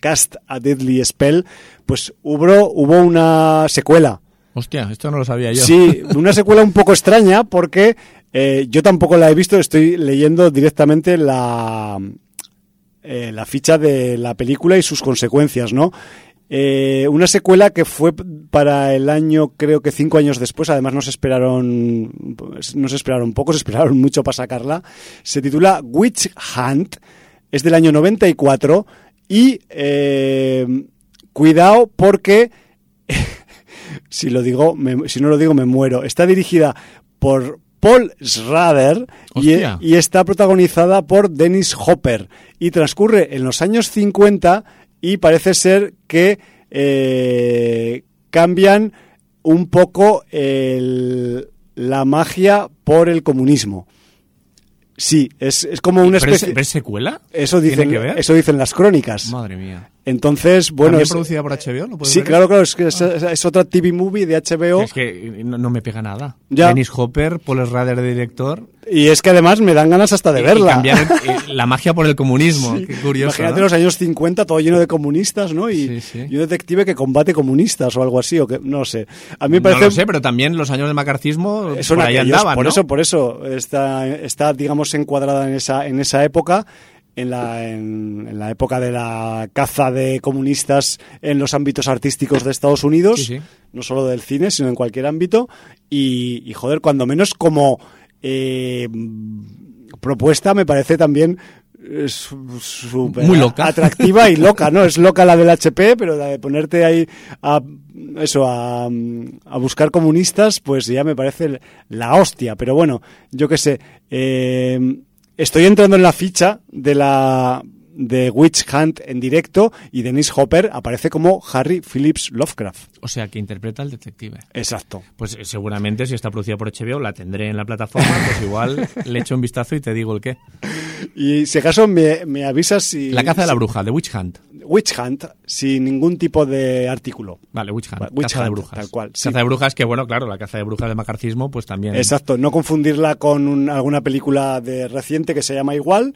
Cast a Deadly Spell, pues hubo, hubo una secuela Hostia, esto no lo sabía yo. Sí, una secuela un poco extraña porque eh, yo tampoco la he visto, estoy leyendo directamente la, eh, la ficha de la película y sus consecuencias, ¿no? Eh, una secuela que fue para el año, creo que cinco años después, además no se esperaron, no se esperaron poco, se esperaron mucho para sacarla. Se titula Witch Hunt, es del año 94 y eh, cuidado porque si lo digo, me- si no lo digo me muero. Está dirigida por Paul Schrader y, y está protagonizada por Dennis Hopper y transcurre en los años 50 y parece ser que eh, cambian un poco el- la magia por el comunismo. Sí, es, es como una ¿Pero es- especie... pero es secuela? Eso ¿Tiene dicen, que ver? eso dicen las crónicas. Madre mía. Entonces, bueno, ¿También es, producida por HBO? ¿Lo puedes sí, ver? claro, claro, es que es, es otra TV movie de HBO Es que no, no me pega nada. Ya. Dennis Hopper, Paul Schrader de director. y es que además me dan ganas hasta de y- verla. Y cambiar eh, la magia por el comunismo. Qué curioso. Imagínate ¿no? los años 50, todo lleno de comunistas, ¿no? Y, Sí, sí. y un detective que combate comunistas o algo así, o que no sé. A mí me No parece lo sé, pero también los años de macarcismo son por ahí aquellos, andaban, por ¿no? eso, por eso está, está, digamos, encuadrada en esa, en esa época. En la, en, en la época de la caza de comunistas en los ámbitos artísticos de Estados Unidos, Sí, sí. no solo del cine, sino en cualquier ámbito. Y, y, joder, cuando menos como eh, propuesta me parece también eh, súper Muy loca. atractiva y loca, ¿no? Es loca la del HP, pero la de ponerte ahí a eso a, a buscar comunistas, pues ya me parece la hostia. Pero bueno, yo qué sé. eh, estoy entrando en la ficha de la de Witch Hunt en directo y Dennis Hopper aparece como Harry Phillips Lovecraft. O sea, que interpreta al detective. Exacto. Pues eh, seguramente si está producida por HBO la tendré en la plataforma, pues igual le echo un vistazo y te digo el qué. Y si acaso me, me avisas si... La caza de la bruja, de Witch Hunt. Witch Hunt, sin ningún tipo de artículo. Vale, Witch Hunt. Witch caza de brujas. tal cual, sí. Caza de brujas que, bueno, claro, la caza de brujas de macarcismo, pues también... Exacto, no confundirla con un- alguna película de reciente que se llama igual.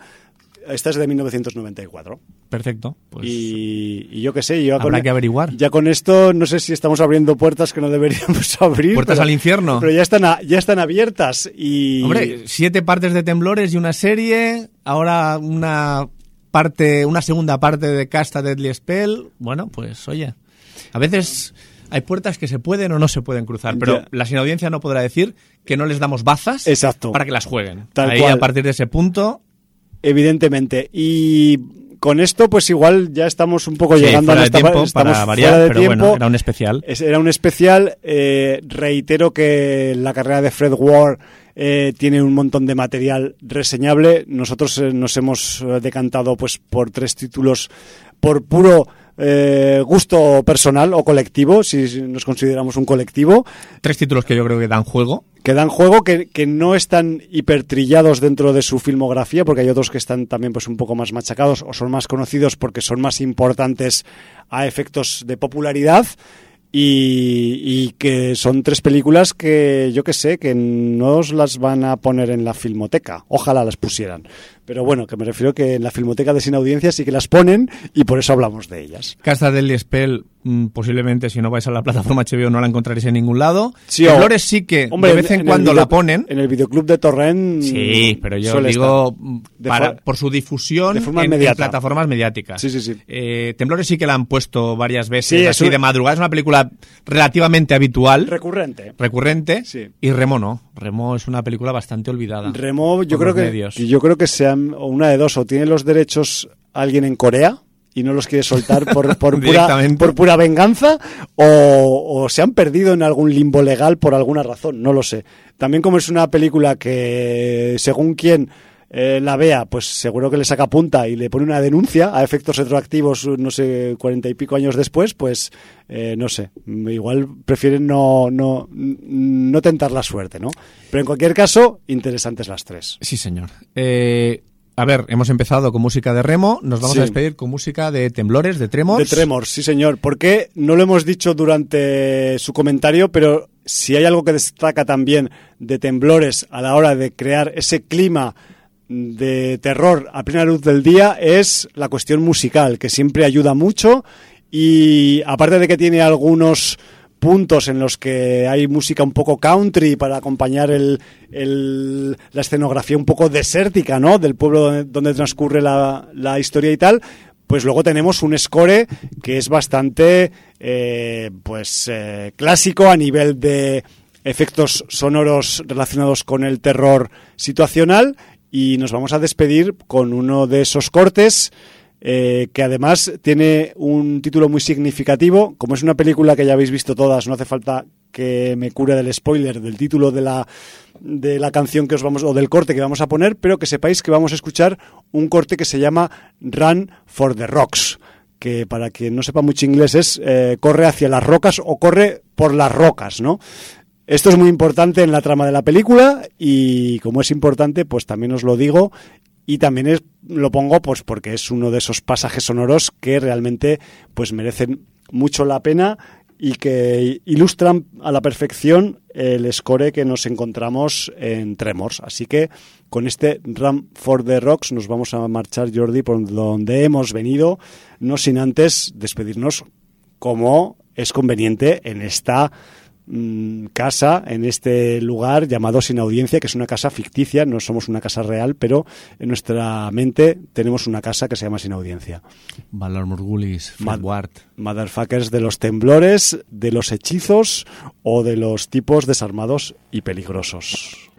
Esta es de 1994. Perfecto. Pues y, y yo qué sé, yo habrá que averiguar. Ya con esto no sé si estamos abriendo puertas que no deberíamos abrir. Puertas pero- al infierno. Pero ya están, a- ya están abiertas y... Hombre, siete partes de temblores y una serie, ahora una parte, una segunda parte de Casta Deadly Spell. Bueno, pues oye, a veces hay puertas que se pueden o no se pueden cruzar, pero la sin audiencia no podrá decir que no les damos bazas Exacto. para que las jueguen. Tal Ahí cual. a partir de ese punto, Evidentemente. Y con esto, pues igual ya estamos un poco sí, llegando a de nuestra tiempo estamos para fuera variar, de pero tiempo. bueno, era un especial. Es- Era un especial. eh, reitero que la carrera de Fred Ward eh, tiene un montón de material reseñable. Nosotros eh, nos hemos decantado pues por tres títulos por puro eh, gusto personal o colectivo, si nos consideramos un colectivo, Tres títulos que yo creo que dan juego. que dan juego, que, que no están hipertrillados dentro de su filmografía, porque hay otros que están también pues un poco más machacados o son más conocidos porque son más importantes a efectos de popularidad. Y, y que son tres películas que yo que sé, que no os las van a poner en la filmoteca. Ojalá las pusieran. Pero bueno, que me refiero que en la filmoteca de Sin Audiencia sí que las ponen y por eso hablamos de ellas. Casta Deadly Spell, mm, posiblemente si no vais a la plataforma HBO no la encontraréis en ningún lado. Sí, o- Temblores sí que Hombre, de vez en, cuando video- la ponen. En el videoclub de Torrent. Sí, pero yo digo mm, para- por su difusión de forma en, plataformas mediáticas. Sí, sí, sí. Eh, Temblores sí que la han puesto varias veces Sí, así un- de madrugada. Es una película relativamente habitual, Recurrente. recurrente. Sí. Y Remo no. Remo es una película bastante olvidada. Remo, yo creo que medios. yo creo que sean una de dos o tiene los derechos alguien en Corea y no los quiere soltar por, por, pura, Directamente. por pura venganza o, o se han perdido en algún limbo legal por alguna razón, no lo sé. También como es una película que según quien eh, la vea, pues seguro que le saca punta y le pone una denuncia a efectos retroactivos, no sé, cuarenta y pico años después, pues eh, no sé, igual prefieren no, no, no tentar la suerte, ¿no? Pero en cualquier caso, interesantes las tres. Sí, señor. Eh, a ver, hemos empezado con música de Remo. Nos vamos Sí. a despedir con música de Temblores, de Tremors. De Tremors, sí señor. Porque no lo hemos dicho durante su comentario, pero si hay algo que destaca también de Temblores a la hora de crear ese clima de terror a plena luz del día es la cuestión musical, que siempre ayuda mucho y aparte de que tiene algunos puntos en los que hay música un poco country para acompañar el, el- la escenografía un poco desértica, ¿no? Del pueblo donde, transcurre la, la historia y tal, pues luego tenemos un score que es bastante eh, pues eh, clásico a nivel de efectos sonoros relacionados con el terror situacional y nos vamos a despedir con uno de esos cortes eh, que además tiene un título muy significativo. Como es una película que ya habéis visto todas, no hace falta que me cure del spoiler del título de la, de la canción que os vamos, o del corte que vamos a poner, pero que sepáis que vamos a escuchar un corte que se llama Run for the Rocks que para quien no sepa mucho inglés es eh, corre hacia las rocas o corre por las rocas, ¿no? Esto es muy importante en la trama de la película y como es importante, pues también os lo digo y también es, lo pongo pues porque es uno de esos pasajes sonoros que realmente pues merecen mucho la pena y que ilustran a la perfección el score que nos encontramos en Tremors. Así que con este Run for the Rocks nos vamos a marchar, Jordi, por donde hemos venido, no sin antes despedirnos como es conveniente en esta Mm, casa en este lugar llamado Sin Audiencia, que es una casa ficticia, no somos una casa real, pero en nuestra mente tenemos una casa que se llama Sin Audiencia. Valor Murgulis, Motherfuckers de los temblores, de los hechizos o de los tipos desarmados y peligrosos.